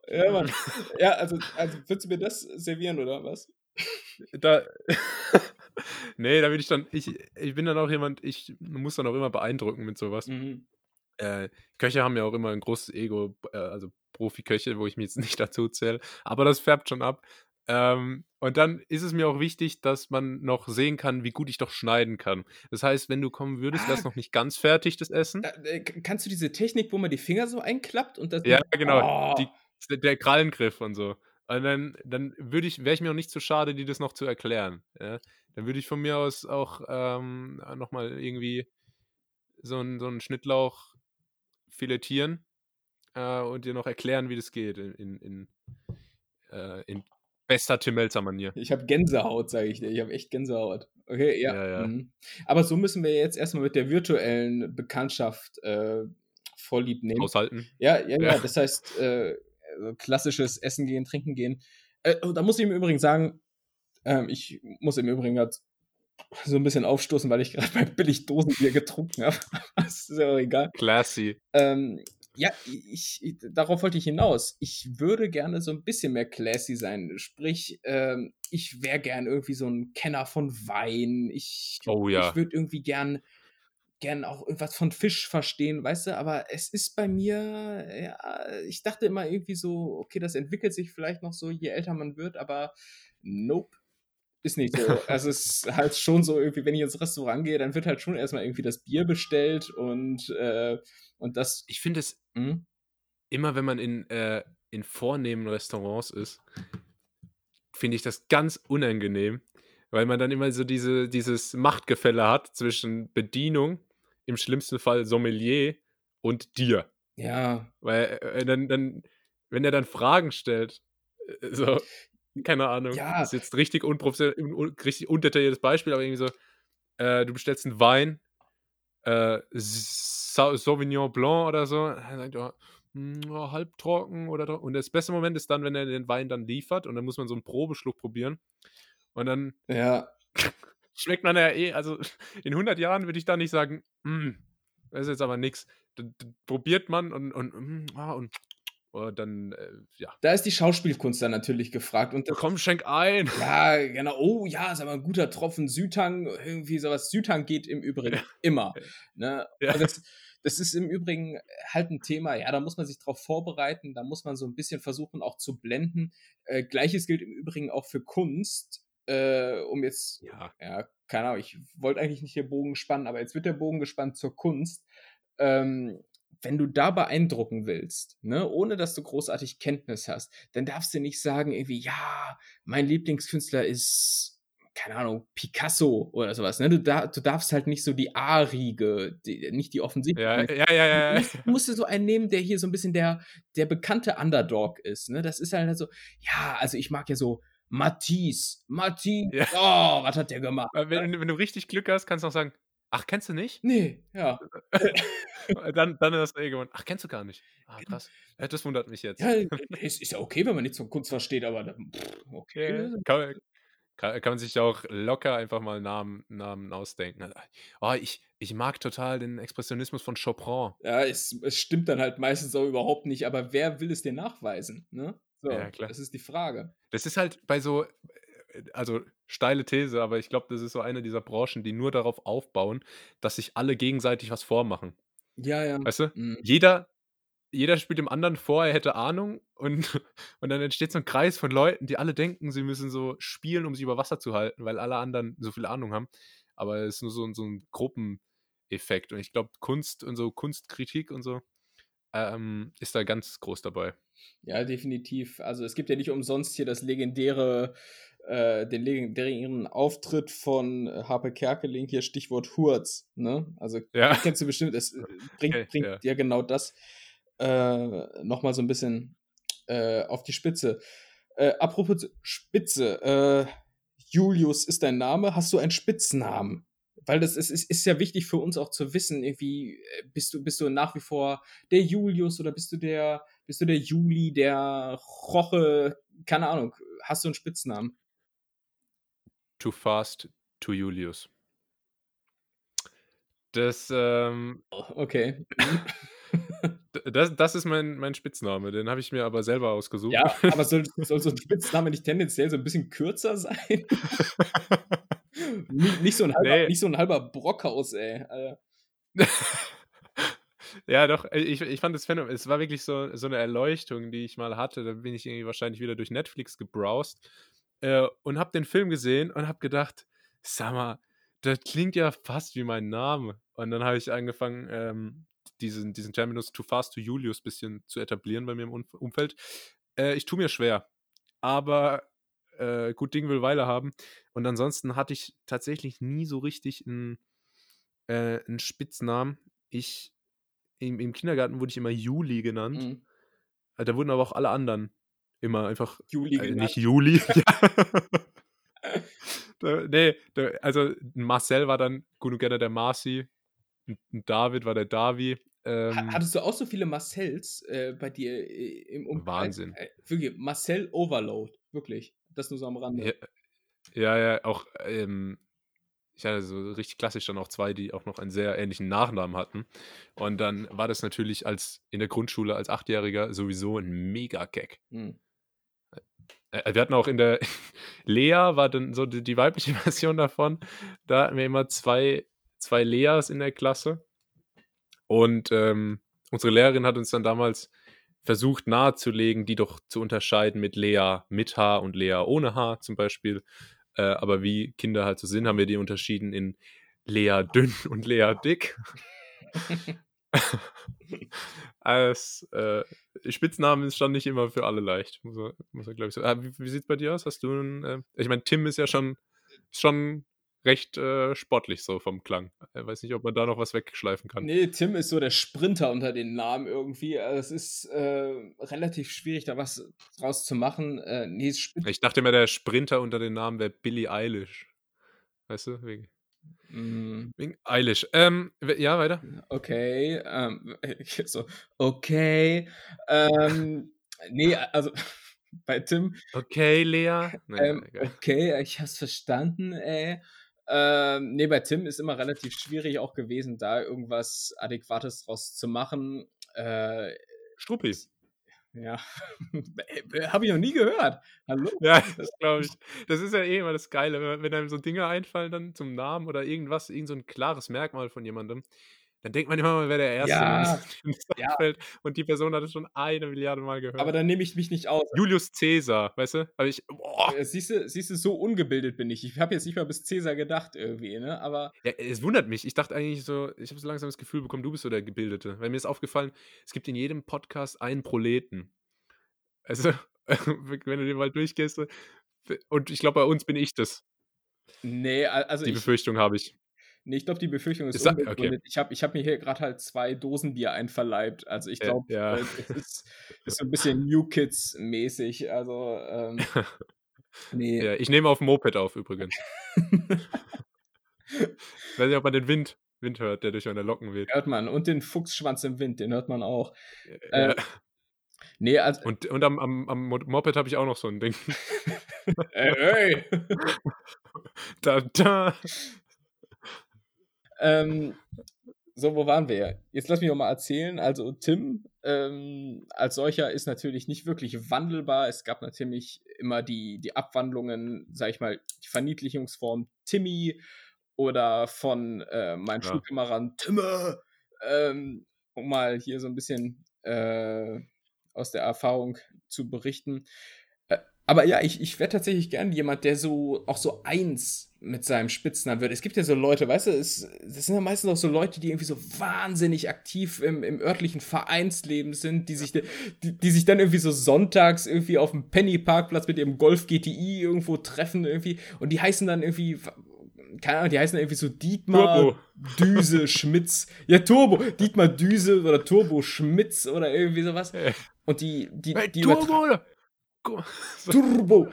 ja, Mann. Ja, also, also würdest du mir das servieren oder was? Da. nee, da bin ich dann, ich, ich bin dann auch jemand, ich muss dann auch immer beeindrucken mit sowas. Mhm. Äh, Köche haben ja auch immer ein großes Ego, äh, also Profi-Köche, wo ich mich jetzt nicht dazu zähle, aber das färbt schon ab. Ähm, und dann ist es mir auch wichtig, dass man noch sehen kann, wie gut ich doch schneiden kann. Das heißt, wenn du kommen würdest, ah. wäre es noch nicht ganz fertig, das Essen. Äh, kannst du diese Technik, wo man die Finger so einklappt und das. Ja, genau. Oh. Die, der Krallengriff und so. Und dann, dann würde ich, wäre ich mir auch nicht zu so schade, dir das noch zu erklären. Ja? Dann würde ich von mir aus auch ähm, nochmal irgendwie so einen so Schnittlauch filetieren äh, und dir noch erklären, wie das geht in, in, in, äh, in Bester Tim Melzer-Manier. Ich habe Gänsehaut, sage ich dir. Ich habe echt Gänsehaut. Okay, ja. ja, ja. Mhm. Aber so müssen wir jetzt erstmal mit der virtuellen Bekanntschaft äh, vorlieb nehmen. Aushalten. Ja, ja, ja. Das heißt, äh, klassisches Essen gehen, trinken gehen. Äh, oh, da muss ich im Übrigen sagen, ähm, ich muss im Übrigen gerade so ein bisschen aufstoßen, weil ich gerade bei billig Dosenbier getrunken habe. das ist ja auch egal. Classy. Ähm, ja, ich, ich, darauf wollte ich hinaus. Ich würde gerne so ein bisschen mehr classy sein. Sprich, ähm, ich wäre gern irgendwie so ein Kenner von Wein. Ich, oh, ja. ich würde irgendwie gern gern auch irgendwas von Fisch verstehen, weißt du, aber es ist bei mir, ja, ich dachte immer irgendwie so, okay, das entwickelt sich vielleicht noch so, je älter man wird, aber nope. Ist nicht so. Also es ist halt schon so, irgendwie, wenn ich ins Restaurant gehe, dann wird halt schon erstmal irgendwie das Bier bestellt und, äh, und das. Ich finde es hm? immer, wenn man in, äh, in vornehmen Restaurants ist, finde ich das ganz unangenehm, weil man dann immer so diese, dieses Machtgefälle hat zwischen Bedienung, im schlimmsten Fall Sommelier und dir. Ja. Weil äh, dann, dann, wenn er dann Fragen stellt, äh, so, keine Ahnung, ja. das ist jetzt richtig unprofessionell, richtig undetailliertes Beispiel, aber irgendwie so, äh, du bestellst einen Wein, äh, Sauvignon Blanc oder so, dann sagt hm, oh, halbtrocken oder und das beste Moment ist dann, wenn er den Wein dann liefert und dann muss man so einen Probeschluck probieren und dann ja. schmeckt man ja eh, also in 100 Jahren würde ich da nicht sagen, mm, das ist jetzt aber nichts. Probiert man und, und, mm, ah, und dann, äh, ja. Da ist die Schauspielkunst dann natürlich gefragt. Und Komm, schenk ein. Ja, genau. Oh, ja, ist aber ein guter Tropfen Sütang. Irgendwie sowas. Sütang geht im Übrigen ja. immer. Ne? Ja. Also das, das, ist im Übrigen halt ein Thema. Ja, da muss man sich drauf vorbereiten. Da muss man so ein bisschen versuchen, auch zu blenden. Äh, Gleiches gilt im Übrigen auch für Kunst. Äh, um jetzt, ja. ja, keine Ahnung, ich wollte eigentlich nicht den Bogen spannen, aber jetzt wird der Bogen gespannt zur Kunst. Ähm, wenn du da beeindrucken willst, ne, ohne dass du großartig Kenntnis hast, dann darfst du nicht sagen, irgendwie, ja, mein Lieblingskünstler ist, keine Ahnung, Picasso oder sowas. Ne? Du, da, du darfst halt nicht so die A-Riege, nicht die offensichtliche. Ja, ja, ja, ja. Du musst, musst du so einen nehmen, der hier so ein bisschen der, der bekannte Underdog ist. Ne? Das ist halt so, ja, also ich mag ja so Matisse, Matisse, ja. oh, was hat der gemacht? Wenn, wenn, du richtig Glück hast, kannst du auch sagen, Ach, kennst du nicht? Nee, ja. dann, dann ist das eh gewonnen. Ach, kennst du gar nicht. Ah, krass. Das wundert mich jetzt. Ja, ist, ist ja okay, wenn man nichts von Kunst versteht, aber dann, okay. Kann, kann, kann, man sich auch locker einfach mal Namen, Namen ausdenken. Oh, ich, ich mag total den Expressionismus von Chopin. Ja, es, es stimmt dann halt meistens auch überhaupt nicht, aber wer will es dir nachweisen? Ne? So, ja, klar. Das ist die Frage. Das ist halt bei so, also steile These, aber ich glaube, das ist so eine dieser Branchen, die nur darauf aufbauen, dass sich alle gegenseitig was vormachen. Ja, ja. Weißt du? Mhm. Jeder, jeder spielt dem anderen vor, er hätte Ahnung und, und dann entsteht so ein Kreis von Leuten, die alle denken, sie müssen so spielen, um sich über Wasser zu halten, weil alle anderen so viel Ahnung haben. Aber es ist nur so, so ein Gruppeneffekt. Und ich glaube, Kunst und so Kunstkritik und so ähm, ist da ganz groß dabei. Ja, definitiv. Also es gibt ja nicht umsonst hier das legendäre äh, den legendären Auftritt von Harpe Kerkeling, hier Stichwort Hurz. Ne? Also ja. kennst du bestimmt, es äh, bringt, okay, bringt ja. ja. genau das äh, nochmal so ein bisschen äh, auf die Spitze. Äh, apropos Spitze, äh, Julius ist dein Name, hast du einen Spitznamen? Weil das ist, ist, ist ja wichtig für uns auch zu wissen, irgendwie, äh, bist du, bist du nach wie vor der Julius oder bist du der, bist du der Juli, der Roche, keine Ahnung, hast du einen Spitznamen? Too Fast to Julius. Das, ähm, oh, okay. das, das ist mein, mein Spitzname, den habe ich mir aber selber ausgesucht. Ja, aber soll, soll so ein Spitzname nicht tendenziell so ein bisschen kürzer sein? nicht, nicht, so ein halber, nee. nicht so ein halber Brockhaus, ey. ja, doch, ich, ich fand das Phänomen, es war wirklich so, so eine Erleuchtung, die ich mal hatte. Da bin ich irgendwie wahrscheinlich wieder durch Netflix gebrowst äh, und habe den Film gesehen und habe gedacht, sag mal, das klingt ja fast wie mein Name. Und dann habe ich angefangen, ähm, diesen, diesen Terminus Too Fast to Julius bisschen zu etablieren bei mir im Umfeld. Äh, ich tue mir schwer, aber äh, gut Ding will Weile haben. Und ansonsten hatte ich tatsächlich nie so richtig einen, äh, einen Spitznamen. Ich, im, im, Kindergarten wurde ich immer Juli genannt. Mhm. Äh, da wurden aber auch alle anderen immer einfach. Juli äh, Nicht Juli. da, nee, da, also Marcel war dann gerne der Marci. David war der Davi. Ähm, Hattest du auch so viele Marcells äh, bei dir äh, im Umfeld? Wahnsinn. Äh, wirklich, Marcel Overload, wirklich. Das nur so am Rande. Ja, ja, ja auch ähm, ich hatte so richtig klassisch dann auch zwei, die auch noch einen sehr ähnlichen Nachnamen hatten. Und dann war das natürlich als in der Grundschule als Achtjähriger sowieso ein Mega-Gag. Hm. Äh, wir hatten auch in der Lea war dann so die, die, weibliche Version davon. Da hatten wir immer zwei, zwei Leas in der Klasse. Und ähm, unsere Lehrerin hat uns dann damals versucht nahezulegen, die doch zu unterscheiden mit Lea mit Haar und Lea ohne Haar zum Beispiel. Äh, aber wie Kinder halt so sind, haben wir die unterschieden in Lea dünn und Lea dick. Als äh, Spitznamen ist schon nicht immer für alle leicht, muss er, muss er glaube ich sagen. Ah, wie, wie sieht es bei dir aus? Hast du einen, äh, ich meine, Tim ist ja schon, schon recht äh, sportlich so vom Klang. Ich weiß nicht, ob man da noch was wegschleifen kann. Nee, Tim ist so der Sprinter unter den Namen irgendwie. Also es ist äh, relativ schwierig, da was draus zu machen. Äh, nee, ich dachte mir, der Sprinter unter den Namen wäre Billy Eilish. Weißt du? Wegen, mm. Eilish. Ähm, ja, weiter. Okay. Ähm, so, okay. Ähm, nee, also bei Tim. Okay, Lea. Nee, ähm, okay, ich hab's verstanden, ey. Ähm, nee, bei Tim ist immer relativ schwierig auch gewesen, da irgendwas Adäquates draus zu machen. Äh, Struppi. Ja, habe ich noch nie gehört. Hallo? Ja, das glaube ich. Das ist ja eh immer das Geile, wenn einem so Dinge einfallen dann zum Namen oder irgendwas, irgend so ein klares Merkmal von jemandem dann denkt man immer mal, wer der Erste ja, ist, ja. und die Person hat es schon eine Milliarde Mal gehört. Aber dann nehme ich mich nicht aus. Julius Caesar, weißt du? Aber ich, äh, Siehst du, siehst du, so ungebildet bin ich. Ich habe jetzt nicht mal bis Caesar gedacht irgendwie, ne? Aber. Ja, es wundert mich. Ich dachte eigentlich so, ich habe so langsam das Gefühl bekommen, du bist so der Gebildete. Weil mir ist aufgefallen, es gibt in jedem Podcast einen Proleten. Also, wenn du den mal durchgehst, und ich glaube, bei uns bin ich das. Nee, also. Die Befürchtung habe ich. Nee, ich glaube, die Befürchtung ist, ist unbegründet. Okay. Ich habe ich hab mir hier gerade halt zwei Dosen Bier einverleibt. Also ich glaube, ja. äh, es ist, ist, so ein bisschen New Kids-mäßig. Also, ähm, nee. Ja, ich nehme auf Moped auf übrigens. Weiß nicht, ob man den Wind, Wind hört, der durch meine Locken weht. Hört man. Und den Fuchsschwanz im Wind, den hört man auch. Ja. Äh, nee, also, und und am, am, am Moped habe ich auch noch so ein Ding. ey, ey. da, da. Ähm, so, wo waren wir? Jetzt lass mich noch mal erzählen. Also Tim ähm, als solcher ist natürlich nicht wirklich wandelbar. Es gab natürlich immer die, die Abwandlungen, sag ich mal, die Verniedlichungsform Timmy oder von äh, meinem ja. Schulkameraden Timme, ähm, um mal hier so ein bisschen äh, aus der Erfahrung zu berichten. Äh, aber ja, ich, ich wäre tatsächlich gern jemand, der so auch so eins mit seinem Spitznamen wird. Es gibt ja so Leute, weißt du, es, das sind ja meistens auch so Leute, die irgendwie so wahnsinnig aktiv im, im örtlichen Vereinsleben sind, die sich, die, die sich dann irgendwie so sonntags irgendwie auf dem Penny-Parkplatz mit ihrem Golf GTI irgendwo treffen irgendwie und die heißen dann irgendwie, keine Ahnung, die heißen dann irgendwie so Dietmar Turbo. Düse Schmitz. Ja, Turbo, Dietmar Düse oder Turbo Schmitz oder irgendwie sowas. Und die, die, hey, die Turbo! Turbo!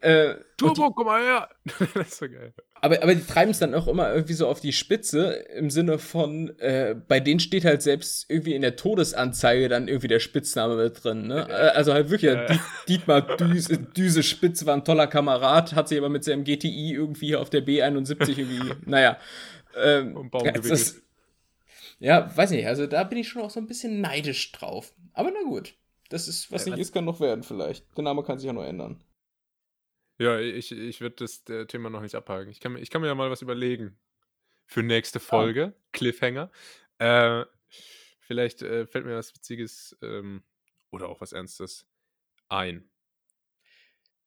Äh, Turbo, die, komm mal her! das ist so geil. Aber, aber die treiben es dann auch immer irgendwie so auf die Spitze, im Sinne von, äh, bei denen steht halt selbst irgendwie in der Todesanzeige dann irgendwie der Spitzname mit drin. Ne? Äh, also halt wirklich, ja. Dietmar Düse, Düse Spitz war ein toller Kamerad, hat sich aber mit seinem GTI irgendwie auf der B71 irgendwie, naja. Ähm, um Baum das, ja, weiß nicht, also da bin ich schon auch so ein bisschen neidisch drauf. Aber na gut, das ist, was ja, nicht ist, kann noch werden vielleicht. Der Name kann sich ja noch ändern. Ja, ich, ich würde das äh, Thema noch nicht abhaken. Ich kann, ich kann mir ja mal was überlegen für nächste Folge. Oh. Cliffhanger. Äh, vielleicht äh, fällt mir was Witziges ähm, oder auch was Ernstes ein.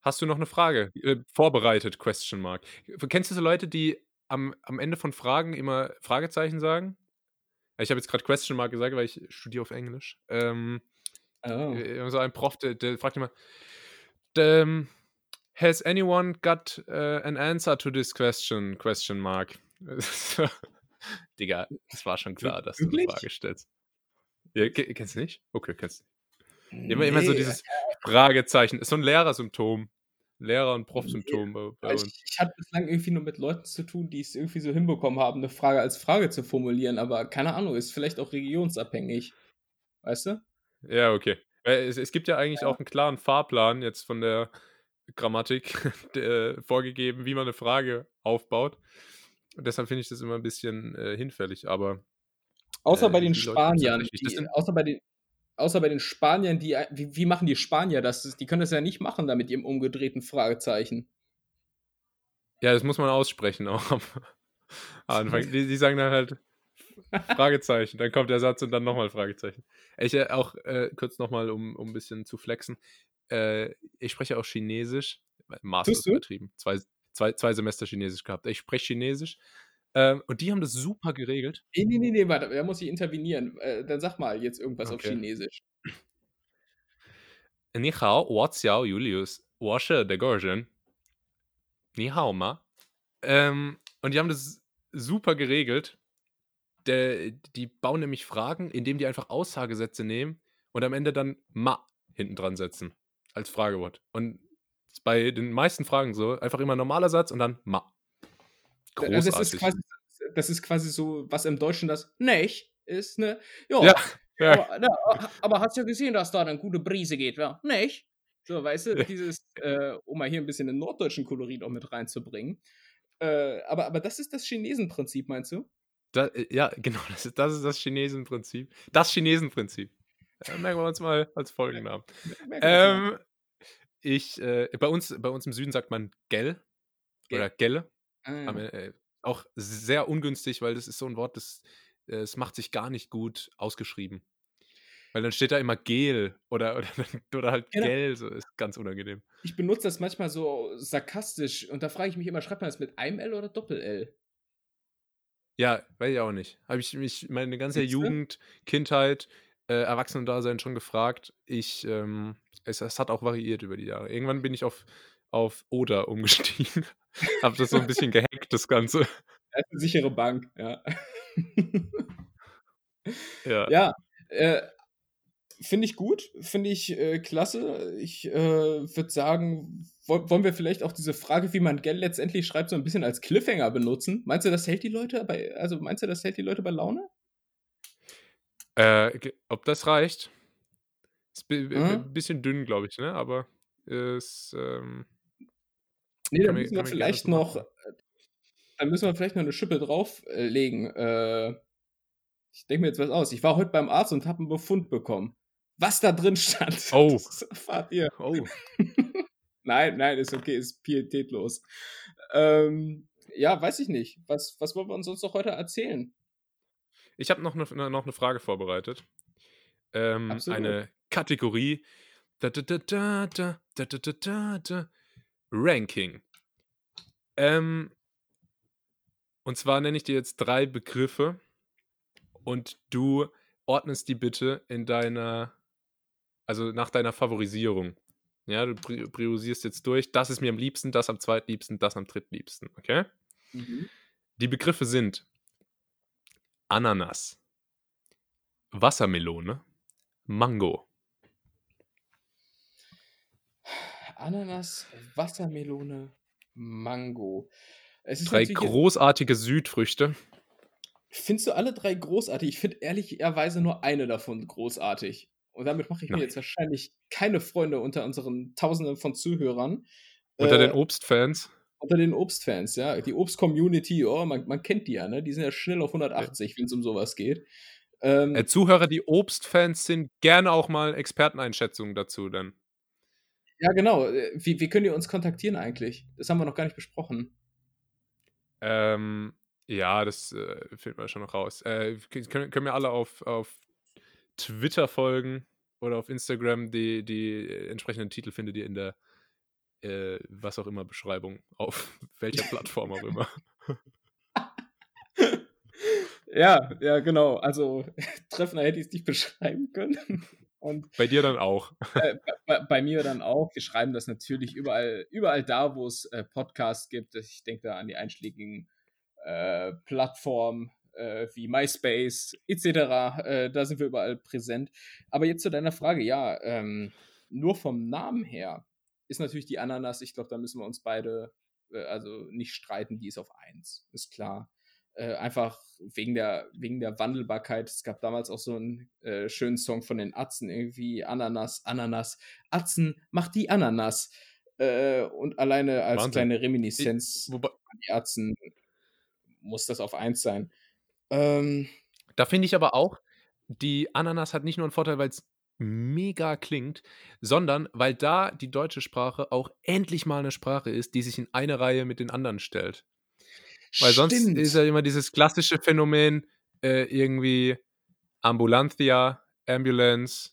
Hast du noch eine Frage äh, vorbereitet? Question Mark. Kennst du so Leute, die am, am Ende von Fragen immer Fragezeichen sagen? Ich habe jetzt gerade Question Mark gesagt, weil ich studiere auf Englisch. Ähm, oh. Äh, so ein Prof, der, der fragt immer, ähm, Has anyone got uh, an answer to this question? Question mark. Digga, es war schon klar, dass du eine Frage stellst. Ja, kennst du nicht? Okay, kennst du. Immer, nee. immer so dieses Fragezeichen. Ist so ein Lehrersymptom. Lehrer- und Prof-Symptom nee. bei, bei uns. Ich, ich, hatte bislang irgendwie nur mit Leuten zu tun, die es irgendwie so hinbekommen haben, eine Frage als Frage zu formulieren, aber keine Ahnung, ist vielleicht auch regionsabhängig. Weißt du? Ja, okay. Es, es gibt ja eigentlich ja. auch einen klaren Fahrplan jetzt von der Grammatik äh, vorgegeben, wie man eine Frage aufbaut. Und deshalb finde ich das immer ein bisschen äh, hinfällig, aber. Außer äh, bei den Spaniern. Die, außer, bei den, außer bei den Spaniern, die. Äh, wie, wie machen die Spanier das? Die können das ja nicht machen da mit ihrem umgedrehten Fragezeichen. Ja, das muss man aussprechen auch. Anfang. Die, die sagen dann halt Fragezeichen. Dann kommt der Satz und dann nochmal Fragezeichen. Ich äh, auch äh, kurz nochmal, um, um ein bisschen zu flexen. Äh, ich spreche auch Chinesisch. Master übertrieben. Zwei, zwei, zwei Semester Chinesisch gehabt. Ich spreche Chinesisch. Ähm, und die haben das super geregelt. Nee, nee, nee, nee warte, da muss ich intervenieren. Äh, dann sag mal jetzt irgendwas okay. auf Chinesisch. Ni hao, wo xiao Julius, wo she de Gorgen. Ni hao ma. Ähm, und die haben das super geregelt. Der, die bauen nämlich Fragen, indem die einfach Aussagesätze nehmen und am Ende dann ma hinten dran setzen. Als Fragewort. Und bei den meisten Fragen so. Einfach immer normaler Satz und dann ma. Großartig. Das, ist quasi, das ist quasi so, was im Deutschen das nicht ist, ne? Jo, ja. ja. Aber, na, aber hast ja gesehen, dass da eine gute Brise geht, ja? Nicht? So, weißt du, dieses, äh, um mal hier ein bisschen den norddeutschen Kolorit auch mit reinzubringen. Äh, aber, aber das ist das Chinesenprinzip, meinst du? Da, äh, ja, genau, das ist, das ist das Chinesenprinzip. Das Chinesenprinzip. Äh, merken wir uns mal als Folgennamen. Ähm, ich, äh, bei, uns, bei uns im Süden sagt man Gell oder Gelle. Ah, ja. äh, auch sehr ungünstig, weil das ist so ein Wort, das, äh, es macht sich gar nicht gut ausgeschrieben. Weil dann steht da immer Gel oder, oder, oder halt genau. Gel, so ist ganz unangenehm. Ich benutze das manchmal so sarkastisch und da frage ich mich immer, schreibt man das mit einem L oder Doppel-L? Ja, weiß ich auch nicht. Habe ich mich meine ganze Siehste? Jugend, Kindheit, äh, Erwachsenendasein schon gefragt. Ich, ähm, es, es hat auch variiert über die Jahre. Irgendwann bin ich auf, auf Oder umgestiegen. Hab das so ein bisschen gehackt, das Ganze. Das ist eine sichere Bank, ja. ja. Ja, äh, finde ich gut, finde ich äh, klasse. Ich äh, würde sagen, wollen wir vielleicht auch diese Frage, wie man Geld letztendlich schreibt, so ein bisschen als Cliffhanger benutzen? Meinst du, das hält die Leute bei, also meinst du, das hält die Leute bei Laune? Äh, ob das reicht? Ist ein mhm. bisschen dünn, glaube ich, ne? Aber es. Ähm, nee, da müssen wir vielleicht noch. Äh, da müssen wir vielleicht noch eine Schippe drauflegen. Äh, ich denke mir jetzt was aus. Ich war heute beim Arzt und habe einen Befund bekommen. Was da drin stand. Oh. Das erfahrt ihr. Oh. nein, nein, ist okay, ist pietätlos. Ähm, ja, weiß ich nicht. Was, was wollen wir uns sonst noch heute erzählen? Ich habe noch eine, noch eine Frage vorbereitet. Ähm, eine Kategorie. Da, da, da, Ranking. Ähm, und zwar nenne ich dir jetzt drei Begriffe und du ordnest die bitte in deiner, also nach deiner Favorisierung. Ja, du priorisierst jetzt durch, das ist mir am liebsten, das am zweitliebsten, das am drittliebsten, okay? Mhm. Die Begriffe sind Ananas, Wassermelone, Mango. Ananas, Wassermelone, Mango. drei großartige Südfrüchte. Findest du alle drei großartig? Ich finde ehrlicherweise nur eine davon großartig. Und damit mache ich Nein. mir jetzt wahrscheinlich keine Freunde unter unseren Tausenden von Zuhörern. Unter äh, den Obstfans? Unter den Obstfans, ja. Die Obst-Community, oh, man, man, kennt die ja, ne? Die sind ja schnell auf 180, ja. wenn es um sowas geht. Ähm, äh, Zuhörer, die Obstfans sind, gerne auch mal Experteneinschätzungen dazu dann. Ja, genau. Äh, wie, wie können die uns kontaktieren eigentlich? Das haben wir noch gar nicht besprochen. Ähm, ja, das äh, findet man schon noch raus. Äh, können, können wir alle auf, auf Twitter folgen oder auf Instagram. Die, die entsprechenden Titel findet ihr in der äh, was auch immer Beschreibung, auf welcher Plattform auch immer. ja, ja, genau. Also treffender hätte ich es nicht beschreiben können. Und, bei dir dann auch. Äh, bei, bei, mir dann auch. Wir schreiben das natürlich überall, überall da, wo es äh, Podcasts gibt. Ich denke da an die einschlägigen äh, Plattformen äh, wie MySpace etc. Äh, da sind wir überall präsent. Aber jetzt zu deiner Frage, ja, ähm, nur vom Namen her ist natürlich die Ananas, ich glaube, da müssen wir uns beide äh, also nicht streiten, die ist auf 1, ist klar. Äh, einfach wegen der, wegen der Wandelbarkeit. Es gab damals auch so einen äh, schönen Song von den Atzen, irgendwie Ananas, Ananas, Atzen, mach die Ananas. Äh, und alleine als Wahnsinn. kleine Reminiszenz ich, an die Atzen muss das auf 1 sein. Ähm, da finde ich aber auch, die Ananas hat nicht nur einen Vorteil, weil es mega klingt, sondern weil da die deutsche Sprache auch endlich mal eine Sprache ist, die sich in eine Reihe mit den anderen stellt. Weil sonst ist ja immer dieses klassische Phänomen, äh, irgendwie Ambulantia, Ambulance,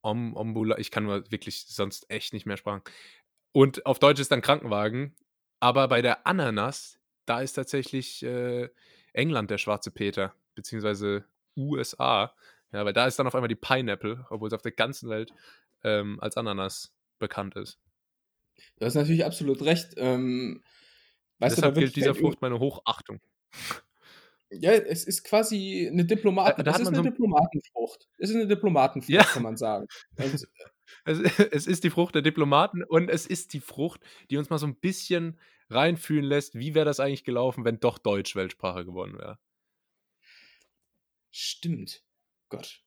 Om, Ombula, ich kann nur wirklich sonst echt nicht mehr sprachen. Und auf Deutsch ist dann Krankenwagen. Aber bei der Ananas, da ist tatsächlich äh, England der schwarze Peter, beziehungsweise USA. Ja, weil da ist dann auf einmal die Pineapple, obwohl es auf der ganzen Welt ähm, als Ananas bekannt ist. Du hast natürlich absolut recht. Ähm, weißt Deshalb du, gilt dieser Frucht meine Hochachtung. Ja, es ist quasi eine Diplomaten. Da, da es ist eine so Diplomatenfrucht. Es ist eine Diplomatenfrucht, ja. kann man sagen. Und, es, es, ist die Frucht der Diplomaten und es ist die Frucht, die uns mal so ein bisschen reinfühlen lässt, wie wäre das eigentlich gelaufen, wenn doch Deutsch Weltsprache geworden wäre. Stimmt. Gott.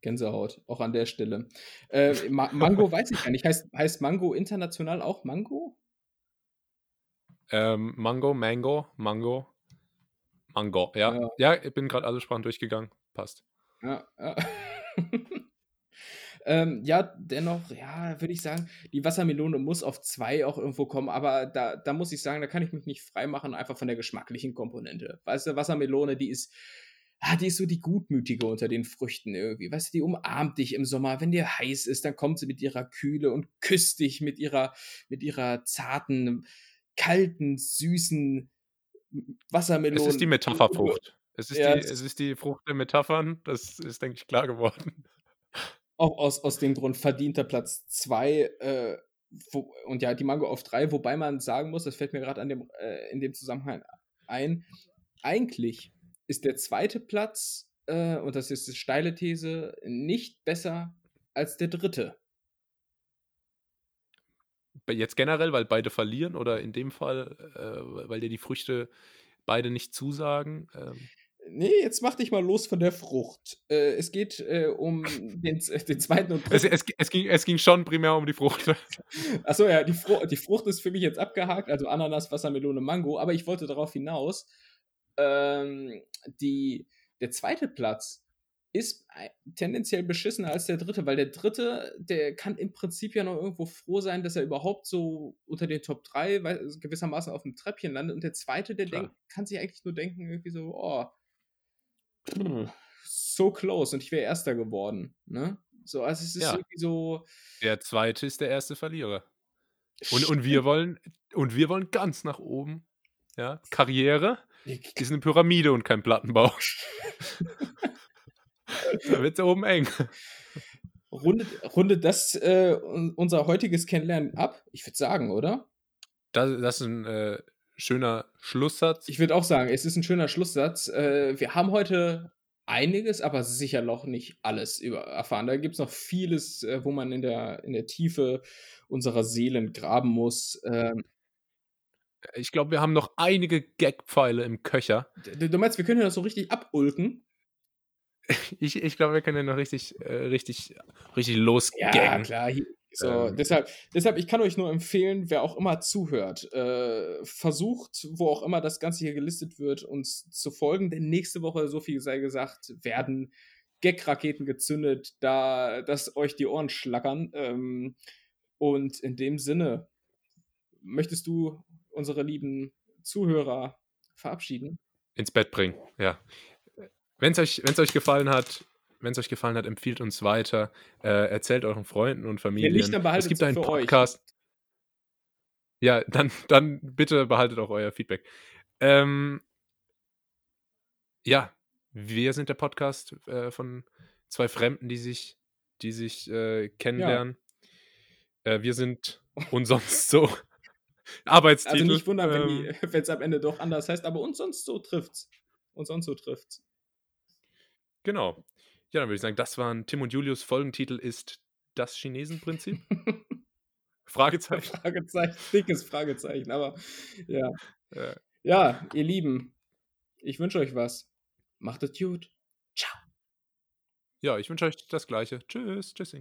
Gänsehaut, auch an der Stelle. Äh, Ma Mango weiß ich gar nicht. Heißt, heißt Mango international auch Mango? Ähm, Mango, Mango, Mango, Mango. Ja, ja, ja ich bin gerade alle Sprachen durchgegangen. Passt. Ja, ja. ähm, ja, dennoch, ja, würde ich sagen, die Wassermelone muss auf zwei auch irgendwo kommen, aber da, da muss ich sagen, da kann ich mich nicht freimachen, einfach von der geschmacklichen Komponente. Weißt du, Wassermelone, die ist ah, die ist so die Gutmütige unter den Früchten irgendwie. Weißt du, die umarmt dich im Sommer, wenn dir heiß ist, dann kommt sie mit ihrer Kühle und küsst dich mit ihrer, mit ihrer zarten, kalten, süßen Wassermelone. Es ist die Metapherfrucht. Es ist, ja, die, es ist die Frucht der Metaphern, das ist, denke ich, klar geworden. Auch aus, aus dem Grund verdienter Platz 2 äh, und ja, die Mango auf 3, wobei man sagen muss, das fällt mir gerade äh, in dem Zusammenhang ein, eigentlich ist der zweite Platz, äh, und das ist eine steile These, nicht besser als der dritte. Jetzt generell, weil beide verlieren oder in dem Fall, äh, weil dir die Früchte beide nicht zusagen? Ähm. Nee, jetzt mach dich mal los von der Frucht. Äh, es geht äh, um den, den, zweiten und dritten. Es, es, es, ging, es ging schon primär um die Frucht. Achso, ja, die, Fru die Frucht ist für mich jetzt abgehakt, also Ananas, Wassermelone, Mango, aber ich wollte darauf hinaus, ähm, die, der zweite Platz ist tendenziell beschissener als der dritte, weil der dritte, der kann im Prinzip ja noch irgendwo froh sein, dass er überhaupt so unter den Top 3 weil, gewissermaßen auf dem Treppchen landet. Und der zweite, der denkt, kann sich eigentlich nur denken, irgendwie so, oh, so close und ich wäre Erster geworden. Ne? So, also es ist ja. irgendwie so. Der zweite ist der erste Verlierer. Und, und wir wollen, und wir wollen ganz nach oben. Ja, Karriere ist eine Pyramide und kein Plattenbau. da wird es oben eng. Rundet, rundet das äh, unser heutiges Kennenlernen ab? Ich würde sagen, oder? Das, das ist ein äh, schöner Schlusssatz. Ich würde auch sagen, es ist ein schöner Schlusssatz. Äh, wir haben heute einiges, aber sicher noch nicht alles über erfahren. Da gibt es noch vieles, äh, wo man in der, in der Tiefe unserer Seelen graben muss. Ähm, ich glaube, wir haben noch einige Gagpfeile im Köcher. Du, du meinst, wir können ja das so richtig abulken? Ich, ich glaube, wir können ja noch richtig, äh, richtig, richtig losgehen. Ja, klar. So, ähm. deshalb, deshalb, ich kann euch nur empfehlen, wer auch immer zuhört, äh, versucht, wo auch immer das Ganze hier gelistet wird, uns zu folgen, denn nächste Woche, so viel sei gesagt, werden Gag-Raketen gezündet, da dass euch die Ohren schlackern. Ähm, und in dem Sinne, möchtest du unsere lieben Zuhörer verabschieden. Ins Bett bringen, ja. Wenn es euch, euch gefallen hat, wenn es euch gefallen hat, empfiehlt uns weiter, äh, erzählt euren Freunden und Familien. Nicht, dann es gibt einen Podcast. Euch. Ja, dann, dann bitte behaltet auch euer Feedback. Ähm, ja, wir sind der Podcast äh, von zwei Fremden, die sich, die sich äh, kennenlernen. Ja. Äh, wir sind und sonst so. Arbeitstitel. Also nicht wundern, ähm, wenn es am Ende doch anders heißt, aber uns sonst so trifft's. Und sonst so trifft's. Genau. Ja, dann würde ich sagen, das waren Tim und Julius. Folgentitel ist das Chinesenprinzip. Fragezeichen. Fragezeichen, dickes Fragezeichen, aber ja. ja. Ja, ihr Lieben, ich wünsche euch was. Macht es gut. Ciao. Ja, ich wünsche euch das Gleiche. Tschüss. Tschüssing.